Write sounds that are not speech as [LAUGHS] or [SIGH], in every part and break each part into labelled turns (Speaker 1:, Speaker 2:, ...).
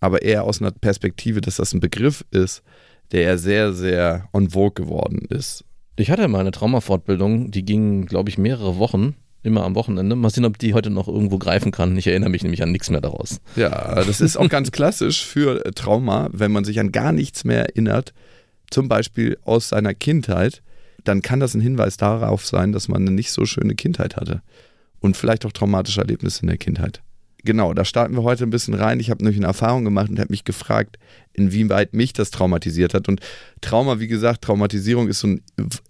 Speaker 1: aber eher aus einer Perspektive, dass das ein Begriff ist, der ja sehr, sehr on vogue geworden ist.
Speaker 2: Ich hatte mal eine Traumafortbildung, die ging, glaube ich, mehrere Wochen, immer am Wochenende. Mal sehen, ob die heute noch irgendwo greifen kann. Ich erinnere mich nämlich an nichts mehr daraus.
Speaker 1: Ja, das ist auch ganz klassisch für äh, Trauma, wenn man sich an gar nichts mehr erinnert, zum Beispiel aus seiner Kindheit, dann kann das ein Hinweis darauf sein, dass man eine nicht so schöne Kindheit hatte und vielleicht auch traumatische Erlebnisse in der Kindheit. Genau, da starten wir heute ein bisschen rein. Ich habe nämlich eine Erfahrung gemacht und habe mich gefragt, inwieweit mich das traumatisiert hat. Und Trauma, wie gesagt, Traumatisierung ist so ein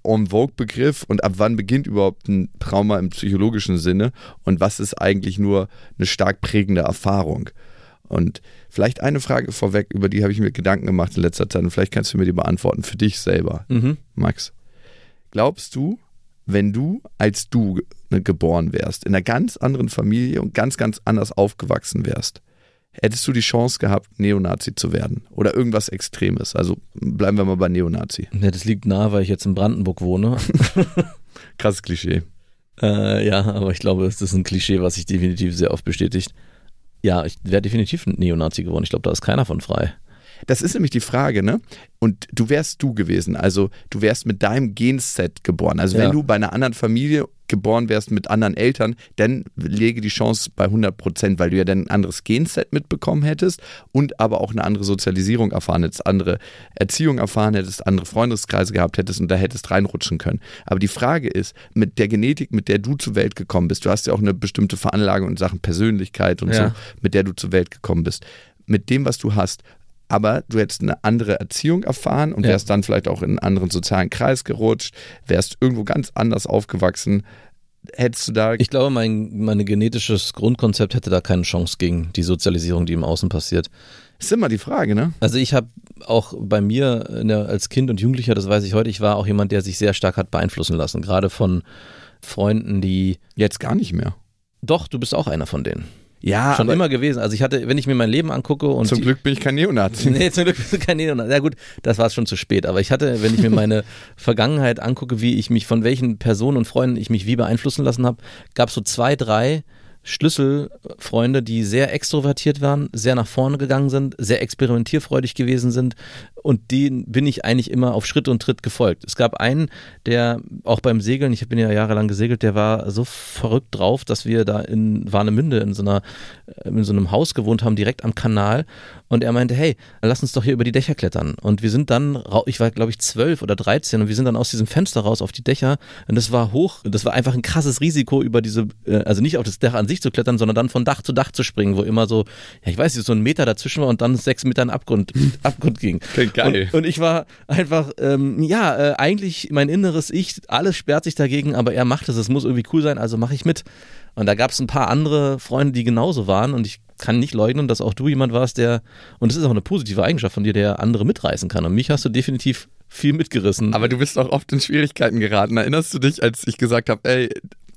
Speaker 1: en vogue Begriff. Und ab wann beginnt überhaupt ein Trauma im psychologischen Sinne? Und was ist eigentlich nur eine stark prägende Erfahrung? Und vielleicht eine Frage vorweg, über die habe ich mir Gedanken gemacht in letzter Zeit. Und vielleicht kannst du mir die beantworten für dich selber,
Speaker 2: Mhm.
Speaker 1: Max. Glaubst du, wenn du als du ne, geboren wärst, in einer ganz anderen Familie und ganz, ganz anders aufgewachsen wärst, hättest du die Chance gehabt, Neonazi zu werden? Oder irgendwas Extremes? Also bleiben wir mal bei Neonazi.
Speaker 2: Ja, das liegt nahe, weil ich jetzt in Brandenburg wohne. [LAUGHS]
Speaker 1: Krasses Klischee.
Speaker 2: äh, ja, aber ich glaube, es ist ein Klischee, was sich definitiv sehr oft bestätigt. Ja, ich wäre definitiv ein Neonazi geworden. Ich glaube, da ist keiner von frei.
Speaker 1: Das ist nämlich die Frage, ne? Und du wärst du gewesen. Also du wärst mit deinem Genset geboren. Also
Speaker 2: Ja.
Speaker 1: wenn du bei einer anderen Familie geboren wärst mit anderen Eltern, dann lege die Chance bei 100 Prozent, weil du ja dann ein anderes Genset mitbekommen hättest und aber auch eine andere Sozialisierung erfahren hättest, andere Erziehung erfahren hättest, andere Freundeskreise gehabt hättest und da hättest reinrutschen können. Aber die Frage ist, mit der Genetik, mit der du zur Welt gekommen bist, du hast ja auch eine bestimmte Veranlagung in Sachen Persönlichkeit und
Speaker 2: Ja.
Speaker 1: so, mit der du zur Welt gekommen bist. Mit dem, was du hast, aber du hättest eine andere Erziehung erfahren und
Speaker 2: Ja.
Speaker 1: wärst dann vielleicht auch in einen anderen sozialen Kreis gerutscht, wärst irgendwo ganz anders aufgewachsen. Hättest du da.
Speaker 2: Ich glaube, mein, mein genetisches Grundkonzept hätte da keine Chance gegen die Sozialisierung, die im Außen passiert.
Speaker 1: ist immer die Frage, ne?
Speaker 2: Also ich habe auch bei mir der, als Kind und Jugendlicher, das weiß ich heute, ich war auch jemand, der sich sehr stark hat beeinflussen lassen. Gerade von Freunden, die.
Speaker 1: Jetzt gar nicht mehr.
Speaker 2: Doch, du bist auch einer von denen.
Speaker 1: Ja,
Speaker 2: Schon immer gewesen. Also ich hatte, wenn ich mir mein Leben angucke und
Speaker 1: zum Glück bin ich kein Neonazi. [LAUGHS]
Speaker 2: Nee, zum Glück bist du kein Neonazi. Ja gut, das war schon zu spät. Aber ich hatte, wenn ich mir meine [LAUGHS] Vergangenheit angucke, wie ich mich, von welchen Personen und Freunden ich mich wie beeinflussen lassen habe, gab es so zwei, drei Schlüsselfreunde, die sehr extrovertiert waren, sehr nach vorne gegangen sind, sehr experimentierfreudig gewesen sind und denen bin ich eigentlich immer auf Schritt und Tritt gefolgt. Es gab einen, der auch beim Segeln, ich bin ja jahrelang gesegelt, der war so verrückt drauf, dass wir da in Warnemünde in so einer in so einem Haus gewohnt haben, direkt am Kanal und er meinte, hey, lass uns doch hier über die Dächer klettern. Und wir sind dann, ich war glaube ich zwölf oder dreizehn und wir sind dann aus diesem Fenster raus auf die Dächer und das war hoch, das war einfach ein krasses Risiko über diese, äh, also nicht auf das Dach an sich zu klettern, sondern dann von Dach zu Dach zu springen, wo immer so, ja ich weiß nicht, so ein Meter dazwischen war und dann sechs Meter in Abgrund, [LAUGHS] Abgrund ging.
Speaker 1: Klingt geil.
Speaker 2: Und, und ich war einfach, ähm, ja, äh, eigentlich mein inneres Ich, alles sperrt sich dagegen, aber er macht es, es muss irgendwie cool sein, also mache ich mit. Und da gab es ein paar andere Freunde, die genauso waren und ich kann nicht leugnen, dass auch du jemand warst, der, und das ist auch eine positive Eigenschaft von dir, der andere mitreißen kann. Und mich hast du definitiv viel mitgerissen.
Speaker 1: Aber du bist auch oft in Schwierigkeiten geraten. Erinnerst du dich, als ich gesagt habe, ey, [LAUGHS]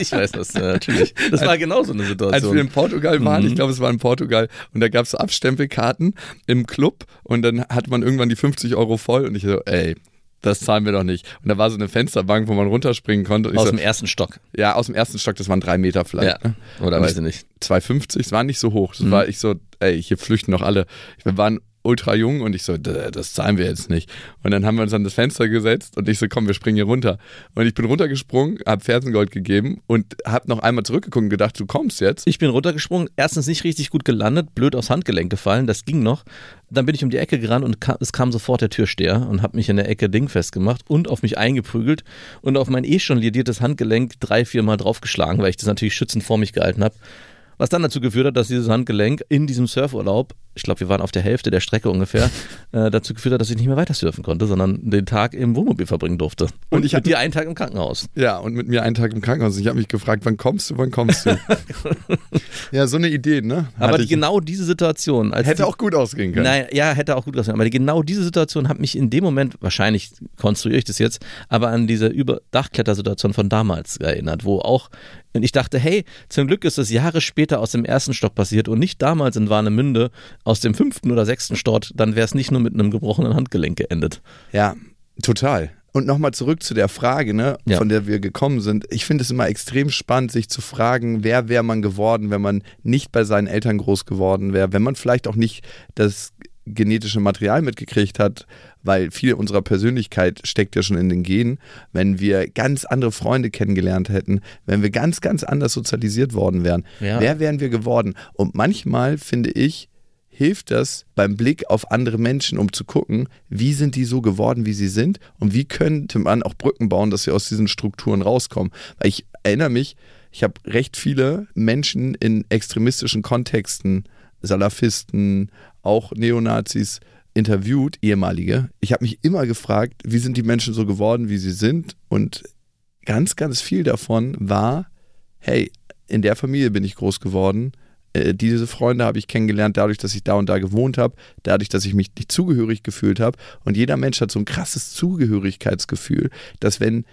Speaker 2: ich weiß das, äh, natürlich. Das war genauso eine
Speaker 1: als
Speaker 2: Situation.
Speaker 1: wir in Portugal waren,
Speaker 2: Mhm.
Speaker 1: ich glaube, es war in Portugal, und da gab es so Abstempelkarten im Club und dann hat man irgendwann die 50 Euro voll und ich so, ey, das zahlen wir doch nicht. Und da war so eine Fensterbank, wo man runterspringen konnte.
Speaker 2: Aus
Speaker 1: so,
Speaker 2: dem ersten Stock.
Speaker 1: ja, aus dem ersten Stock, das waren drei Meter vielleicht.
Speaker 2: Ja.
Speaker 1: Ne?
Speaker 2: Oder weiß ich nicht.
Speaker 1: 2,50, es war nicht so hoch. Das war ich so, ey, hier flüchten noch alle. Wir waren ultra jung und ich so, "D- das zahlen wir jetzt nicht. Und dann haben wir uns an das Fenster gesetzt und ich so, komm, wir springen hier runter. Und ich bin runtergesprungen, hab Fersengold gegeben und hab noch einmal zurückgeguckt und gedacht, du kommst jetzt.
Speaker 2: Ich bin runtergesprungen, erstens nicht richtig gut gelandet, blöd aufs Handgelenk gefallen, das ging noch. Dann bin ich um die Ecke gerannt und kam, es kam sofort der Türsteher und hat mich in der Ecke dingfest gemacht und auf mich eingeprügelt und auf mein eh schon lidiertes Handgelenk drei, vier Mal draufgeschlagen, weil ich das natürlich schützend vor mich gehalten habe. Was dann dazu geführt hat, dass dieses Handgelenk in diesem Surfurlaub ich glaube, wir waren auf der Hälfte der Strecke ungefähr, [LAUGHS] äh, dazu geführt hat, dass ich nicht mehr weiter surfen konnte, sondern den Tag im Wohnmobil verbringen durfte. Und,
Speaker 1: Und ich
Speaker 2: mit
Speaker 1: hab-
Speaker 2: dir einen Tag im Krankenhaus.
Speaker 1: Ja, und mit mir einen Tag im Krankenhaus. Ich habe mich gefragt, wann kommst du, wann kommst du? [LAUGHS] ja, so eine Idee, ne?
Speaker 2: Aber
Speaker 1: Hatte ich-
Speaker 2: genau diese Situation,
Speaker 1: hätte
Speaker 2: die,
Speaker 1: auch gut ausgehen können.
Speaker 2: Nein, ja, hätte auch gut ausgesehen. Aber die, genau diese Situation hat mich in dem Moment, wahrscheinlich konstruiere ich das jetzt, aber an diese Überdachklettersituation von damals erinnert, wo auch, und ich dachte, hey, zum Glück ist das Jahre später aus dem ersten Stock passiert und nicht damals in Warnemünde aus dem fünften oder sechsten Stock, dann wäre es nicht nur mit einem gebrochenen Handgelenk geendet.
Speaker 1: Ja, total. Und nochmal zurück zu der Frage, ne,
Speaker 2: Ja.
Speaker 1: von der wir gekommen sind. Ich finde es immer extrem spannend, sich zu fragen, wer wäre man geworden, wenn man nicht bei seinen Eltern groß geworden wäre, wenn man vielleicht auch nicht das genetische Material mitgekriegt hat, weil viel unserer Persönlichkeit steckt ja schon in den Genen, wenn wir ganz andere Freunde kennengelernt hätten, wenn wir ganz, ganz anders sozialisiert worden wären.
Speaker 2: Ja.
Speaker 1: Wer wären wir geworden? Und manchmal finde ich, hilft das beim Blick auf andere Menschen, um zu gucken, wie sind die so geworden, wie sie sind und wie könnte man auch Brücken bauen, dass sie aus diesen Strukturen rauskommen. Weil ich erinnere mich, ich habe recht viele Menschen in extremistischen Kontexten, Salafisten, auch Neonazis interviewt, ehemalige. Ich habe mich immer gefragt, wie sind die Menschen so geworden, wie sie sind und ganz, ganz viel davon war, hey, in der Familie bin ich groß geworden, äh, diese Freunde habe ich kennengelernt, dadurch, dass ich da und da gewohnt habe, dadurch, dass ich mich nicht zugehörig gefühlt habe. Und jeder Mensch hat so ein krasses Zugehörigkeitsgefühl, dass wenn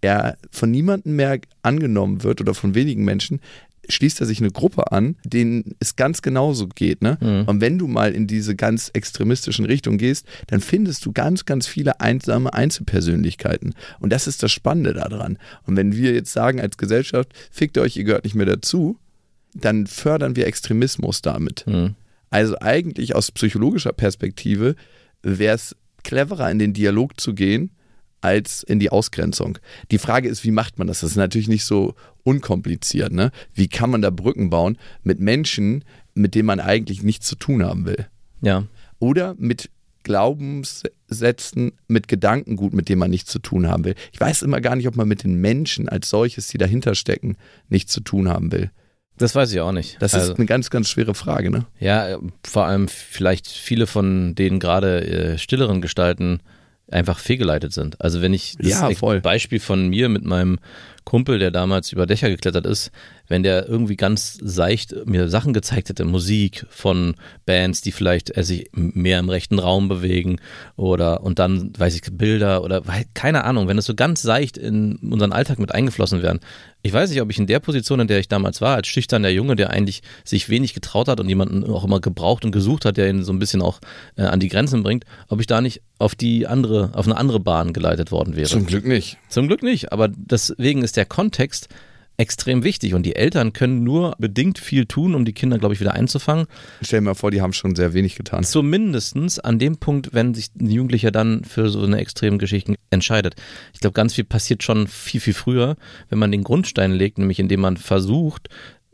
Speaker 1: er von niemandem mehr angenommen wird oder von wenigen Menschen, schließt er sich eine Gruppe an, denen es ganz genauso geht. Ne?
Speaker 2: Mhm.
Speaker 1: Und wenn du mal in diese ganz extremistischen Richtungen gehst, dann findest du ganz, ganz viele einsame Einzelpersönlichkeiten. Und das ist das Spannende daran. Und wenn wir jetzt sagen als Gesellschaft, fickt euch, ihr gehört nicht mehr dazu, dann fördern wir Extremismus damit.
Speaker 2: Hm.
Speaker 1: Also eigentlich aus psychologischer Perspektive wäre es cleverer, in den Dialog zu gehen, als in die Ausgrenzung. Die Frage ist, wie macht man das? Das ist natürlich nicht so unkompliziert. Ne? Wie kann man da Brücken bauen mit Menschen, mit denen man eigentlich nichts zu tun haben will?
Speaker 2: Ja.
Speaker 1: Oder mit Glaubenssätzen, mit Gedankengut, mit dem man nichts zu tun haben will. Ich weiß immer gar nicht, ob man mit den Menschen als solches, die dahinter stecken, nichts zu tun haben will.
Speaker 2: Das weiß ich auch nicht.
Speaker 1: Das
Speaker 2: Also-
Speaker 1: ist eine ganz, ganz schwere Frage, ne?
Speaker 2: Ja, vor allem vielleicht viele von den gerade äh, stilleren Gestalten einfach fehlgeleitet sind. Also wenn ich das
Speaker 1: Ja.
Speaker 2: Beispiel von mir mit meinem Kumpel, der damals über Dächer geklettert ist, wenn der irgendwie ganz seicht mir Sachen gezeigt hätte, Musik von Bands, die vielleicht äh, sich mehr im rechten Raum bewegen oder und dann weiß ich Bilder oder keine Ahnung, wenn es so ganz seicht in unseren Alltag mit eingeflossen wären. Ich weiß nicht, ob ich in der Position, in der ich damals war, als schüchterner Junge, der eigentlich sich wenig getraut hat und jemanden auch immer gebraucht und gesucht hat, der ihn so ein bisschen auch äh, an die Grenzen bringt, ob ich da nicht auf die andere, auf eine andere Bahn geleitet worden wäre.
Speaker 1: Zum Glück nicht.
Speaker 2: Zum Glück nicht, aber deswegen ist der Kontext extrem wichtig und die Eltern können nur bedingt viel tun, um die Kinder, glaube ich, wieder einzufangen.
Speaker 1: Stell mal vor, die haben schon sehr wenig getan.
Speaker 2: Zumindestens an dem Punkt, wenn sich ein Jugendlicher dann für so eine extreme Geschichte entscheidet. Ich glaube, ganz viel passiert schon viel, viel früher, wenn man den Grundstein legt, nämlich indem man versucht,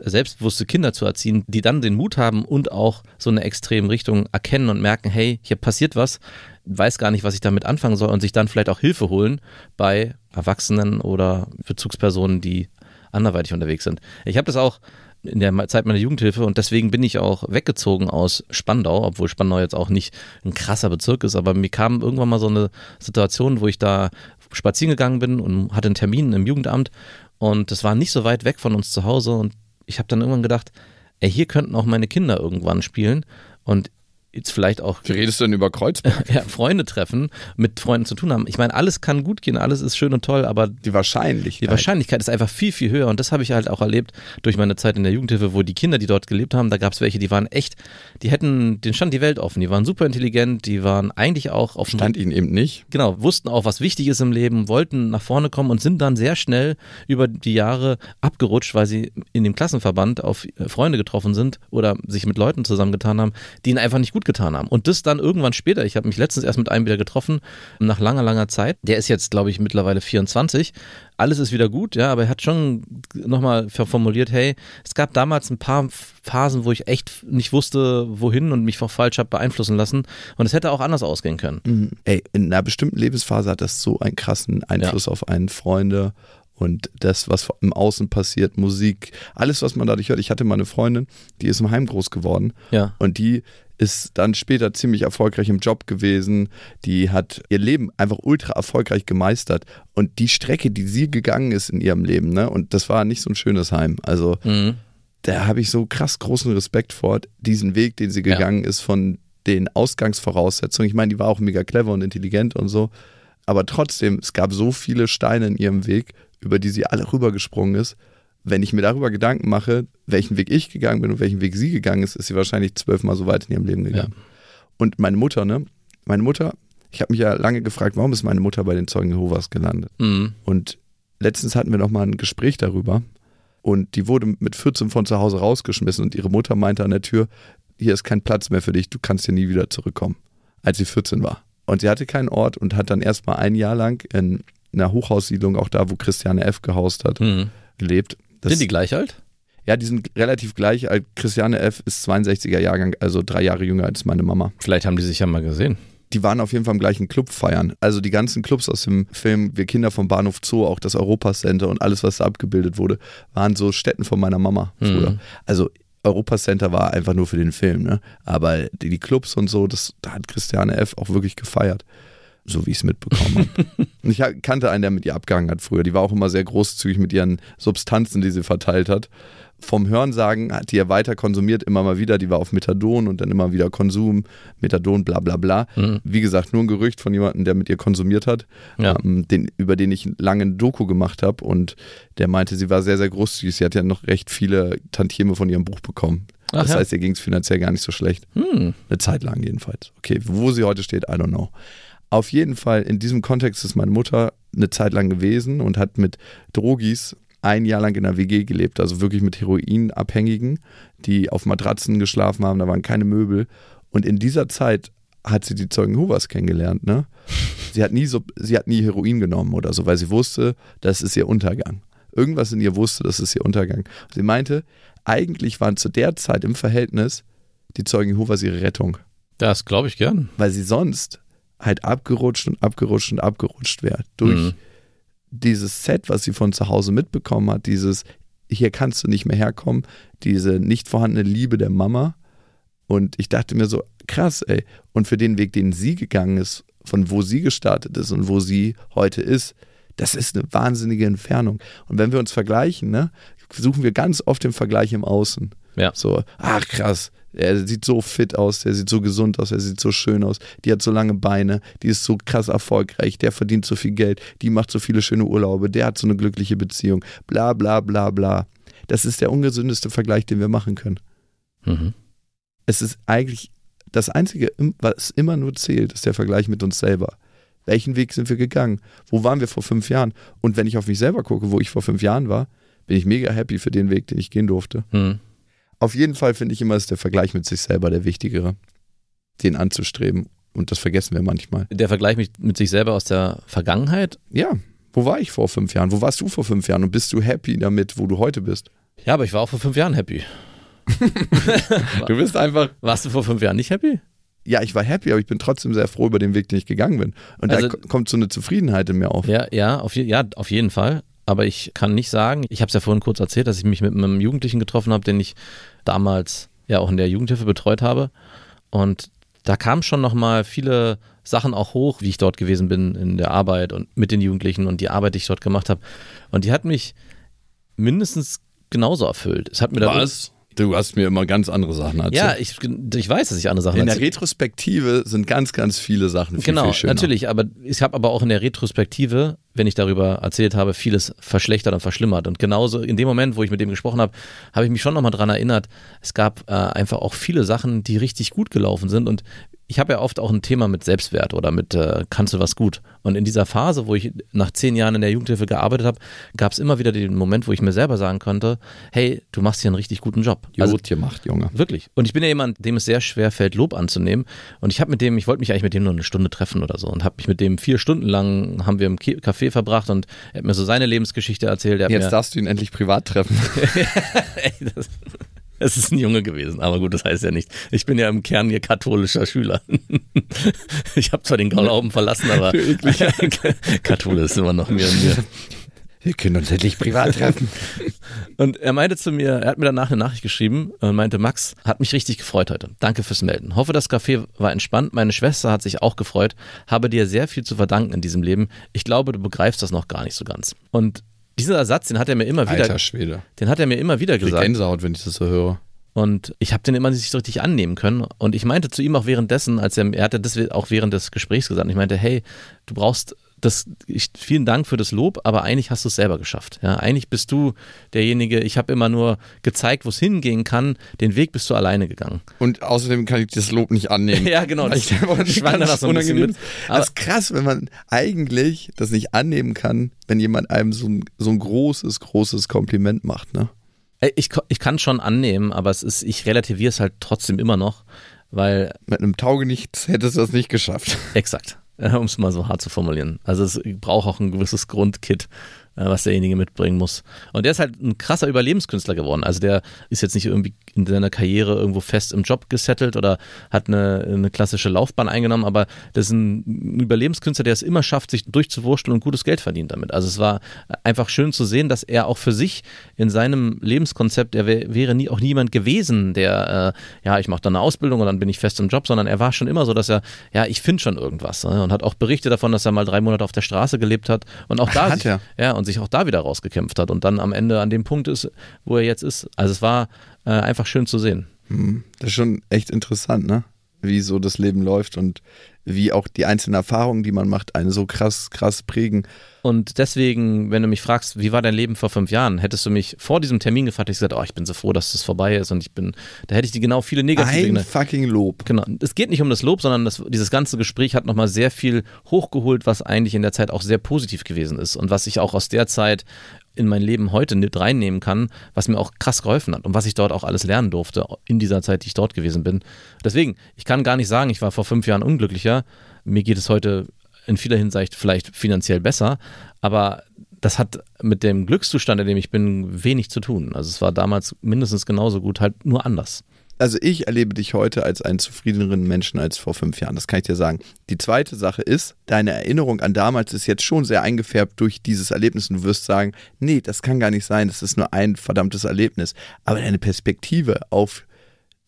Speaker 2: selbstbewusste Kinder zu erziehen, die dann den Mut haben und auch so eine extreme Richtung erkennen und merken, hey, hier passiert was, weiß gar nicht, was ich damit anfangen soll und sich dann vielleicht auch Hilfe holen bei Erwachsenen oder Bezugspersonen, die anderweitig unterwegs sind. Ich habe das auch in der Zeit meiner Jugendhilfe und deswegen bin ich auch weggezogen aus Spandau, obwohl Spandau jetzt auch nicht ein krasser Bezirk ist, aber mir kam irgendwann mal so eine Situation, wo ich da spazieren gegangen bin und hatte einen Termin im Jugendamt und das war nicht so weit weg von uns zu Hause und ich habe dann irgendwann gedacht, ey, hier könnten auch meine Kinder irgendwann spielen und jetzt vielleicht auch
Speaker 1: Wie redest du denn über Kreuzberg? [LAUGHS]
Speaker 2: ja, Freunde treffen, mit Freunden zu tun haben. Ich meine, alles kann gut gehen, alles ist schön und toll, aber
Speaker 1: Die Wahrscheinlichkeit.
Speaker 2: die Wahrscheinlichkeit ist einfach viel, viel höher. Und das habe ich halt auch erlebt durch meine Zeit in der Jugendhilfe, wo die Kinder, die dort gelebt haben, da gab es welche, die waren echt, die hätten, denen stand die Welt offen. Die waren super intelligent, die waren eigentlich auch auf
Speaker 1: Stand ihnen eben nicht.
Speaker 2: genau, wussten auch, was wichtig ist im Leben, wollten nach vorne kommen und sind dann sehr schnell über die Jahre abgerutscht, weil sie in dem Klassenverband auf Freunde getroffen sind oder sich mit Leuten zusammengetan haben, die ihnen einfach nicht gut getan haben. Und das dann irgendwann später, ich habe mich letztens erst mit einem wieder getroffen, nach langer, langer Zeit, der ist jetzt, glaube ich, mittlerweile 24, alles ist wieder gut, ja, aber er hat schon nochmal formuliert, hey, es gab damals ein paar Phasen, wo ich echt nicht wusste, wohin und mich auch falsch habe beeinflussen lassen und es hätte auch anders ausgehen können.
Speaker 1: Mhm. Ey, in einer bestimmten Lebensphase hat das so einen krassen Einfluss auf einen Freunde und das, was im Außen passiert, Musik, alles, was man dadurch hört. Ich hatte mal eine Freundin, die ist im Heim groß geworden
Speaker 2: Ja.
Speaker 1: und die ist dann später ziemlich erfolgreich im Job gewesen. Die hat ihr Leben einfach ultra erfolgreich gemeistert. Und die Strecke, die sie gegangen ist in ihrem Leben, ne, und das war nicht so ein schönes Heim. Also
Speaker 2: Mhm.
Speaker 1: da habe ich so krass großen Respekt vor, diesen Weg, den sie
Speaker 2: Ja.
Speaker 1: gegangen ist von den Ausgangsvoraussetzungen. Ich meine, die war auch mega clever und intelligent und so. Aber trotzdem, es gab so viele Steine in ihrem Weg, über die sie alle rübergesprungen ist. Wenn ich mir darüber Gedanken mache, welchen Weg ich gegangen bin und welchen Weg sie gegangen ist, ist sie wahrscheinlich zwölfmal so weit in ihrem Leben gegangen. Und meine Mutter, ne? Meine Mutter, ich habe mich ja lange gefragt, warum ist meine Mutter bei den Zeugen Jehovas gelandet?
Speaker 2: Mhm.
Speaker 1: Und letztens hatten wir noch mal ein Gespräch darüber. Und die wurde mit 14 von zu Hause rausgeschmissen und ihre Mutter meinte an der Tür, hier ist kein Platz mehr für dich, du kannst hier nie wieder zurückkommen, als sie 14 war. Und sie hatte keinen Ort und hat dann erstmal ein Jahr lang in einer Hochhaussiedlung, auch da, wo Christiane F. gehaust hat,
Speaker 2: Mhm.
Speaker 1: gelebt. Das,
Speaker 2: Sind die gleich alt?
Speaker 1: Ja, die sind relativ gleich alt. Christiane F. ist 62er Jahrgang, also drei Jahre jünger als meine Mama.
Speaker 2: Vielleicht haben die sich ja mal gesehen.
Speaker 1: Die waren auf jeden Fall im gleichen Club feiern. Also die ganzen Clubs aus dem Film Wir Kinder vom Bahnhof Zoo, auch das Europacenter und alles, was da abgebildet wurde, waren so Städten von meiner Mama früher.
Speaker 2: Mhm.
Speaker 1: Also Europacenter war einfach nur für den Film, ne? Aber die, die Clubs und so, das da hat Christiane F. auch wirklich gefeiert. So wie ich es mitbekommen habe. [LAUGHS] und ich kannte einen, der mit ihr abgehangen hat früher. Die war auch immer sehr großzügig mit ihren Substanzen, die sie verteilt hat. Vom Hörensagen hat die ja weiter konsumiert, immer mal wieder. Die war auf Methadon und dann immer wieder Konsum, Methadon, bla bla bla.
Speaker 2: Mhm.
Speaker 1: Wie gesagt, nur ein Gerücht von jemandem, der mit ihr konsumiert hat,
Speaker 2: Ja.
Speaker 1: ähm, den, über den ich lange ein Doku gemacht habe. Und der meinte, sie war sehr, sehr großzügig. Sie hat ja noch recht viele Tantieme von ihrem Buch bekommen.
Speaker 2: Ach
Speaker 1: das
Speaker 2: ja.
Speaker 1: heißt, ihr ging es finanziell gar nicht so schlecht.
Speaker 2: Hm.
Speaker 1: Eine Zeit lang jedenfalls. Okay, wo sie heute steht, I don't know. Auf jeden Fall, in diesem Kontext ist meine Mutter eine Zeit lang gewesen und hat mit Drogis ein Jahr lang in einer WG gelebt, also wirklich mit Heroinabhängigen, die auf Matratzen geschlafen haben, da waren keine Möbel. Und in dieser Zeit hat sie die Zeugen Jehovas kennengelernt, ne? Sie hat nie so, sie hat nie Heroin genommen oder so, weil sie wusste, das ist ihr Untergang. Irgendwas in ihr wusste, das ist ihr Untergang. Sie meinte, eigentlich waren zu der Zeit im Verhältnis die Zeugen Jehovas ihre Rettung,
Speaker 2: Das glaube ich gern.
Speaker 1: weil sie sonst halt abgerutscht und abgerutscht und abgerutscht wäre. Durch
Speaker 2: Mhm.
Speaker 1: dieses Set, was sie von zu Hause mitbekommen hat, dieses hier kannst du nicht mehr herkommen, diese nicht vorhandene Liebe der Mama. Und ich dachte mir so, krass, ey. Und für den Weg, den sie gegangen ist, von wo sie gestartet ist und wo sie heute ist, das ist eine wahnsinnige Entfernung. Und wenn wir uns vergleichen, ne, suchen wir ganz oft den Vergleich im Außen.
Speaker 2: Ja.
Speaker 1: So, ach krass, er sieht so fit aus, der sieht so gesund aus, er sieht so schön aus, die hat so lange Beine, die ist so krass erfolgreich, der verdient so viel Geld, die macht so viele schöne Urlaube, der hat so eine glückliche Beziehung, bla bla bla bla. Das ist der ungesündeste Vergleich, den wir machen können.
Speaker 2: Mhm.
Speaker 1: Es ist eigentlich das Einzige, was immer nur zählt, ist der Vergleich mit uns selber. Welchen Weg sind wir gegangen? Wo waren wir vor fünf Jahren? Und wenn ich auf mich selber gucke, wo ich vor fünf Jahren war, bin ich mega happy für den Weg, den ich gehen durfte.
Speaker 2: Mhm.
Speaker 1: Auf jeden Fall finde ich immer, ist der Vergleich mit sich selber der wichtigere, den anzustreben. Und das vergessen wir manchmal.
Speaker 2: Der Vergleich mit, mit sich selber aus der Vergangenheit.
Speaker 1: Ja, wo war ich vor fünf Jahren? Wo warst du vor fünf Jahren? Und bist du happy damit, wo du heute bist?
Speaker 2: Ja, aber ich war auch vor fünf Jahren happy. [LAUGHS]
Speaker 1: Du bist einfach.
Speaker 2: Warst du vor fünf Jahren nicht happy?
Speaker 1: Ja, ich war happy, aber ich bin trotzdem sehr froh über den Weg, den ich gegangen bin. Und
Speaker 2: Also-
Speaker 1: da ko- kommt so eine Zufriedenheit in mir auf.
Speaker 2: Ja, ja, auf, je, ja, auf jeden Fall. Aber ich kann nicht sagen, ich habe es ja vorhin kurz erzählt, dass ich mich mit einem Jugendlichen getroffen habe, den ich damals ja auch in der Jugendhilfe betreut habe. Und da kamen schon nochmal viele Sachen auch hoch, wie ich dort gewesen bin in der Arbeit und mit den Jugendlichen und die Arbeit, die ich dort gemacht habe. Und die hat mich mindestens genauso erfüllt. Es hat mir da
Speaker 1: Du hast mir immer ganz andere Sachen erzählt.
Speaker 2: Ja, ich, ich weiß, dass ich andere Sachen
Speaker 1: in der
Speaker 2: erzählt
Speaker 1: Retrospektive sind ganz, ganz viele Sachen viel,
Speaker 2: Genau,
Speaker 1: viel
Speaker 2: natürlich, aber ich habe aber auch in der Retrospektive, wenn ich darüber erzählt habe, vieles verschlechtert und verschlimmert. Und genauso in dem Moment, wo ich mit dem gesprochen habe, habe ich mich schon nochmal dran erinnert, es gab äh, einfach auch viele Sachen, die richtig gut gelaufen sind. Und ich habe ja oft auch ein Thema mit Selbstwert oder mit äh, kannst du was gut. Und in dieser Phase, wo ich nach zehn Jahren in der Jugendhilfe gearbeitet habe, gab es immer wieder den Moment, wo ich mir selber sagen konnte, hey, du machst hier einen richtig guten Job. Also
Speaker 1: Jod gemacht, Junge.
Speaker 2: Wirklich. Und ich bin ja jemand, dem es sehr schwer fällt, Lob anzunehmen. Und ich habe mit dem, ich wollte mich eigentlich mit dem nur eine Stunde treffen oder so und habe mich mit dem vier Stunden lang, haben wir im Café verbracht und er hat mir so seine Lebensgeschichte erzählt. Er
Speaker 1: Jetzt
Speaker 2: mir,
Speaker 1: darfst du ihn endlich privat treffen. [LAUGHS] [LAUGHS]
Speaker 2: Ey, das, [LAUGHS] es ist ein Junge gewesen, aber gut, das heißt ja nicht. Ich bin ja im Kern hier katholischer Schüler. [LAUGHS] Ich habe zwar den Glauben verlassen, aber [LAUGHS] Kathole ist immer noch mir in mir.
Speaker 1: Wir können uns endlich privat treffen.
Speaker 2: Und er meinte zu mir, er hat mir danach eine Nachricht geschrieben und meinte, Max, hat mich richtig gefreut heute. Danke fürs Melden. Hoffe, das Café war entspannt. Meine Schwester hat sich auch gefreut. Habe dir sehr viel zu verdanken in diesem Leben. Ich glaube, du begreifst das noch gar nicht so ganz. Und dieser Satz, den hat er mir immer wieder,
Speaker 1: Alter Schwede.
Speaker 2: den hat er mir immer wieder gesagt.
Speaker 1: Gänsehaut, wenn ich das so höre.
Speaker 2: Und ich habe den immer nicht so richtig annehmen können. Und ich meinte zu ihm auch währenddessen, als er, er hatte das auch während des Gesprächs gesagt, ich meinte, hey, du brauchst das, ich, vielen Dank für das Lob, aber eigentlich hast du es selber geschafft. Ja, eigentlich bist du derjenige, ich habe immer nur gezeigt, wo es hingehen kann, den Weg bist du alleine gegangen.
Speaker 1: Und außerdem kann ich das Lob nicht annehmen. [LAUGHS]
Speaker 2: Ja, genau, das
Speaker 1: ich einfach nicht
Speaker 2: schwang dann
Speaker 1: ganz
Speaker 2: auch so ein bisschen
Speaker 1: unangenehm.
Speaker 2: mit.
Speaker 1: Das ist krass, wenn man eigentlich das nicht annehmen kann, wenn jemand einem so ein, so ein großes, großes Kompliment macht, ne?
Speaker 2: Ich, ich kann schon annehmen, aber es ist, ich relativiere es halt trotzdem immer noch, weil
Speaker 1: Mit einem Taugenichts hättest du das nicht geschafft.
Speaker 2: Exakt, [LAUGHS] um es mal so hart zu formulieren. Also es braucht auch ein gewisses Grundkit, was derjenige mitbringen muss. Und der ist halt ein krasser Überlebenskünstler geworden. Also der ist jetzt nicht irgendwie in seiner Karriere irgendwo fest im Job gesettelt oder hat eine, eine klassische Laufbahn eingenommen, aber das ist ein Überlebenskünstler, der es immer schafft, sich durchzuwurschteln und gutes Geld verdient damit. Also es war einfach schön zu sehen, dass er auch für sich in seinem Lebenskonzept, er wär, wäre nie, auch niemand gewesen, der, äh, ja, ich mache dann eine Ausbildung und dann bin ich fest im Job, sondern er war schon immer so, dass er, ja, ich finde schon irgendwas. Ne? Und hat auch Berichte davon, dass er mal drei Monate auf der Straße gelebt hat und auch da
Speaker 1: Hat
Speaker 2: sich,
Speaker 1: er?
Speaker 2: ja, und sich auch da wieder rausgekämpft hat und dann am Ende an dem Punkt ist, wo er jetzt ist. Also es war äh, einfach schön zu sehen.
Speaker 1: Hm, Das ist schon echt interessant, ne? Wie so das Leben läuft und wie auch die einzelnen Erfahrungen, die man macht, einen so krass, krass prägen.
Speaker 2: Und deswegen, wenn du mich fragst, wie war dein Leben vor fünf Jahren, hättest du mich vor diesem Termin gefragt, hätte ich gesagt, oh, ich bin so froh, dass das vorbei ist und ich bin, da hätte ich die genau viele negative
Speaker 1: Ein
Speaker 2: Dinge.
Speaker 1: fucking Lob.
Speaker 2: Genau. Es geht nicht um das Lob, sondern das, dieses ganze Gespräch hat nochmal sehr viel hochgeholt, was eigentlich in der Zeit auch sehr positiv gewesen ist und was ich auch aus der Zeit in mein Leben heute mit reinnehmen kann, was mir auch krass geholfen hat und was ich dort auch alles lernen durfte in dieser Zeit, die ich dort gewesen bin. Deswegen, ich kann gar nicht sagen, ich war vor fünf Jahren unglücklicher. Mir geht es heute in vieler Hinsicht vielleicht finanziell besser, aber das hat mit dem Glückszustand, in dem ich bin, wenig zu tun. Also es war damals mindestens genauso gut, halt nur anders.
Speaker 1: Also ich erlebe dich heute als einen zufriedeneren Menschen als vor fünf Jahren, das kann ich dir sagen. Die zweite Sache ist, deine Erinnerung an damals ist jetzt schon sehr eingefärbt durch dieses Erlebnis und du wirst sagen, nee, das kann gar nicht sein, das ist nur ein verdammtes Erlebnis. Aber deine Perspektive auf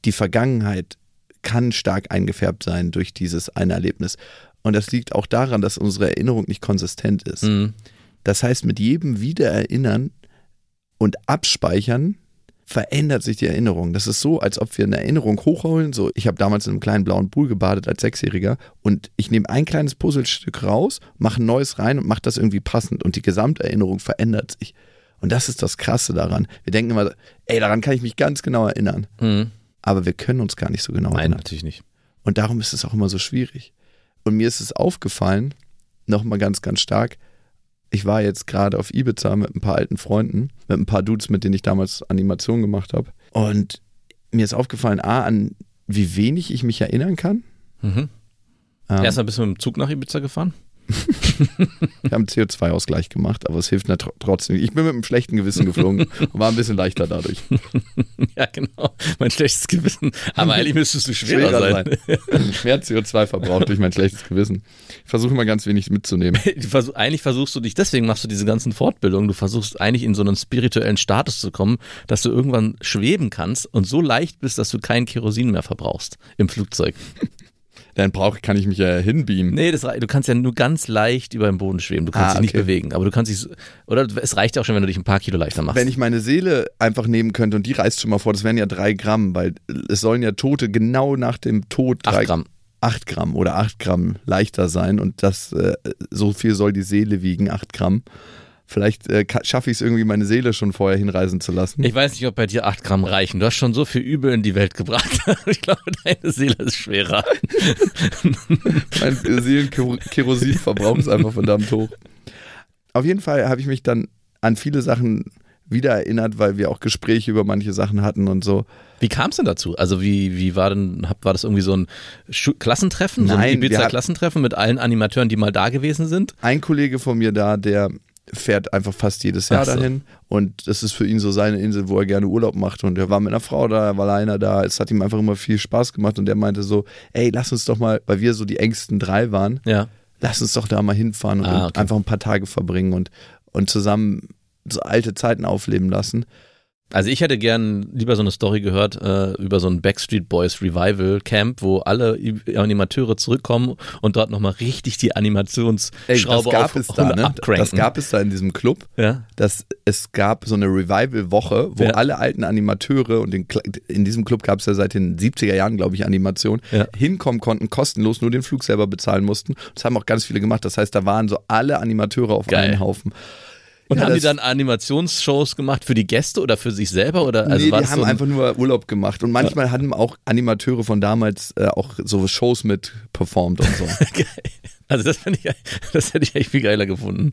Speaker 1: die Vergangenheit kann stark eingefärbt sein durch dieses eine Erlebnis. Und das liegt auch daran, dass unsere Erinnerung nicht konsistent ist.
Speaker 2: Mhm.
Speaker 1: Das heißt, mit jedem Wiedererinnern und Abspeichern verändert sich die Erinnerung. Das ist so, als ob wir eine Erinnerung hochholen. So, ich habe damals in einem kleinen blauen Pool gebadet als Sechsjähriger und ich nehme ein kleines Puzzlestück raus, mache ein neues rein und mache das irgendwie passend und die Gesamterinnerung verändert sich. Und das ist das Krasse daran. Wir denken immer, ey, daran kann ich mich ganz genau erinnern.
Speaker 2: Mhm.
Speaker 1: Aber wir können uns gar nicht so genau
Speaker 2: Nein,
Speaker 1: erinnern.
Speaker 2: natürlich nicht.
Speaker 1: Und darum ist es auch immer so schwierig. Und mir ist es aufgefallen, nochmal ganz, ganz stark. Ich war jetzt gerade auf Ibiza mit ein paar alten Freunden, mit ein paar Dudes, mit denen ich damals Animationen gemacht habe. Und mir ist aufgefallen, A, an wie wenig ich mich erinnern kann.
Speaker 2: Mhm.
Speaker 1: Ähm,
Speaker 2: Erstmal bist du mit dem Zug nach Ibiza gefahren?
Speaker 1: Wir haben CO2-Ausgleich gemacht, aber es hilft mir tr- trotzdem. Ich bin mit einem schlechten Gewissen geflogen und war ein bisschen leichter dadurch. [LAUGHS]
Speaker 2: ja, genau. Mein schlechtes Gewissen. Aber eigentlich müsstest du schwerer, sein.
Speaker 1: Mehr CO2 verbraucht durch mein schlechtes Gewissen. Ich versuche immer ganz wenig mitzunehmen. [LAUGHS]
Speaker 2: Versuch, eigentlich versuchst du dich, deswegen machst du diese ganzen Fortbildungen, du versuchst eigentlich in so einen spirituellen Status zu kommen, dass du irgendwann schweben kannst und so leicht bist, dass du kein Kerosin mehr verbrauchst im Flugzeug.
Speaker 1: Dann brauche kann ich mich ja hinbeamen.
Speaker 2: Nee, das, du kannst ja nur ganz leicht über den Boden schweben. Du kannst
Speaker 1: Ah,
Speaker 2: dich nicht
Speaker 1: okay.
Speaker 2: bewegen. Aber du kannst dich, oder es reicht ja auch schon, wenn du dich ein paar Kilo leichter machst.
Speaker 1: Wenn ich meine Seele einfach nehmen könnte und die reißt schon mal vor, das wären ja drei Gramm, weil es sollen ja Tote genau nach dem Tod
Speaker 2: Acht
Speaker 1: drei,
Speaker 2: Gramm.
Speaker 1: acht Gramm oder acht Gramm leichter sein und das äh, so viel soll die Seele wiegen, acht Gramm. Vielleicht äh, schaffe ich es irgendwie, meine Seele schon vorher hinreisen zu lassen.
Speaker 2: Ich weiß nicht, ob bei dir 8 Gramm reichen. Du hast schon so viel Übel in die Welt gebracht. [LAUGHS] Ich glaube, deine Seele ist schwerer. [LAUGHS]
Speaker 1: mein Seelenkerosinverbrauch ist einfach verdammt hoch. Auf jeden Fall habe ich mich dann an viele Sachen wieder erinnert, weil wir auch Gespräche über manche Sachen hatten und so.
Speaker 2: Wie kam es denn dazu? Also wie, wie war denn, war das irgendwie so ein Klassentreffen? so ein
Speaker 1: Nein,
Speaker 2: Ibiza-Klassentreffen mit allen Animateuren, die mal da gewesen sind?
Speaker 1: Ein Kollege von mir da, der fährt einfach fast jedes Jahr
Speaker 2: so.
Speaker 1: dahin und das ist für ihn so seine Insel, wo er gerne Urlaub macht und er war mit einer Frau da, er war alleine da, es hat ihm einfach immer viel Spaß gemacht und der meinte so, ey, lass uns doch mal, weil wir so die engsten drei waren,
Speaker 2: Ja.
Speaker 1: lass uns doch da mal hinfahren und,
Speaker 2: Ah,
Speaker 1: und
Speaker 2: okay.
Speaker 1: einfach ein paar Tage verbringen und und zusammen so alte Zeiten aufleben lassen.
Speaker 2: Also ich hätte gern lieber so eine Story gehört äh, über so ein Backstreet Boys Revival Camp, wo alle I- Animateure zurückkommen und dort nochmal richtig die Animationsschraube
Speaker 1: gab
Speaker 2: auf
Speaker 1: es da, ne? Das gab es da in diesem Club.
Speaker 2: ja.
Speaker 1: dass es gab so eine Revival-Woche, wo
Speaker 2: Ja.
Speaker 1: alle alten Animateure und den, in diesem Club gab es ja seit den 70er Jahren, glaube ich, Animation,
Speaker 2: Ja.
Speaker 1: hinkommen konnten, kostenlos, nur den Flug selber bezahlen mussten. Das haben auch ganz viele gemacht. Das heißt, da waren so alle Animateure auf
Speaker 2: Geil.
Speaker 1: einen Haufen.
Speaker 2: Und
Speaker 1: Ja,
Speaker 2: haben die dann Animationsshows gemacht für die Gäste oder für sich selber? Oder, also
Speaker 1: nee, die haben
Speaker 2: so ein-
Speaker 1: einfach nur Urlaub gemacht. Und manchmal hatten auch Animateure von damals äh, auch so Shows mit performt und so. [LAUGHS]
Speaker 2: Geil. Also das, ich, [LAUGHS] das hätte ich echt viel geiler gefunden.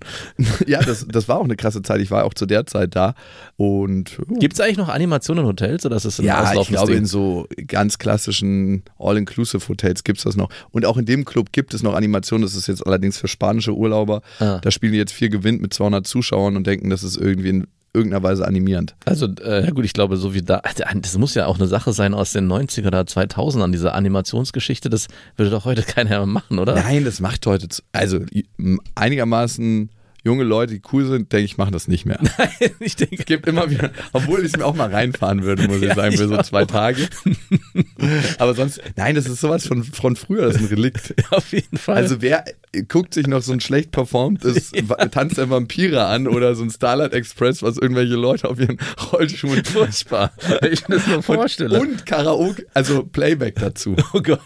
Speaker 1: ja, das, das war auch eine krasse Zeit. Ich war auch zu der Zeit da. Und oh,
Speaker 2: Gibt es eigentlich noch Animationen in Hotels oder ist das ein
Speaker 1: Ja, ich glaube,
Speaker 2: Ding?
Speaker 1: in so ganz klassischen All-Inclusive-Hotels gibt es das noch. Und auch in dem Club gibt es noch Animationen. Das ist jetzt allerdings für spanische Urlauber.
Speaker 2: Ah.
Speaker 1: Da spielen die jetzt viel Gewinn mit 200 Zuschauern und denken, das ist irgendwie in irgendeiner Weise animierend.
Speaker 2: Also, äh, ja gut, ich glaube, so wie da, das muss ja auch eine Sache sein aus den 90er oder 2000ern, diese Animationsgeschichte, das würde doch heute keiner mehr machen, oder?
Speaker 1: Nein, das macht heute, also einigermaßen junge Leute, die cool sind, denke ich, machen das nicht mehr. [LAUGHS]
Speaker 2: ich denke,
Speaker 1: Es gibt immer wieder, obwohl ich es mir auch mal reinfahren würde, muss ich [LAUGHS]
Speaker 2: Ja,
Speaker 1: sagen, für so zwei Tage. [LAUGHS] Aber sonst, nein, das ist sowas von, von früher, das ist ein Relikt.
Speaker 2: auf jeden Fall.
Speaker 1: Also wer guckt sich noch so ein schlecht performtes Tanz der Vampire an oder so ein Starlight Express, was irgendwelche Leute auf ihren Rollschuhen
Speaker 2: furchtbar, ich mir das nur vorstelle.
Speaker 1: und, und Karaoke, also Playback dazu.
Speaker 2: oh Gott.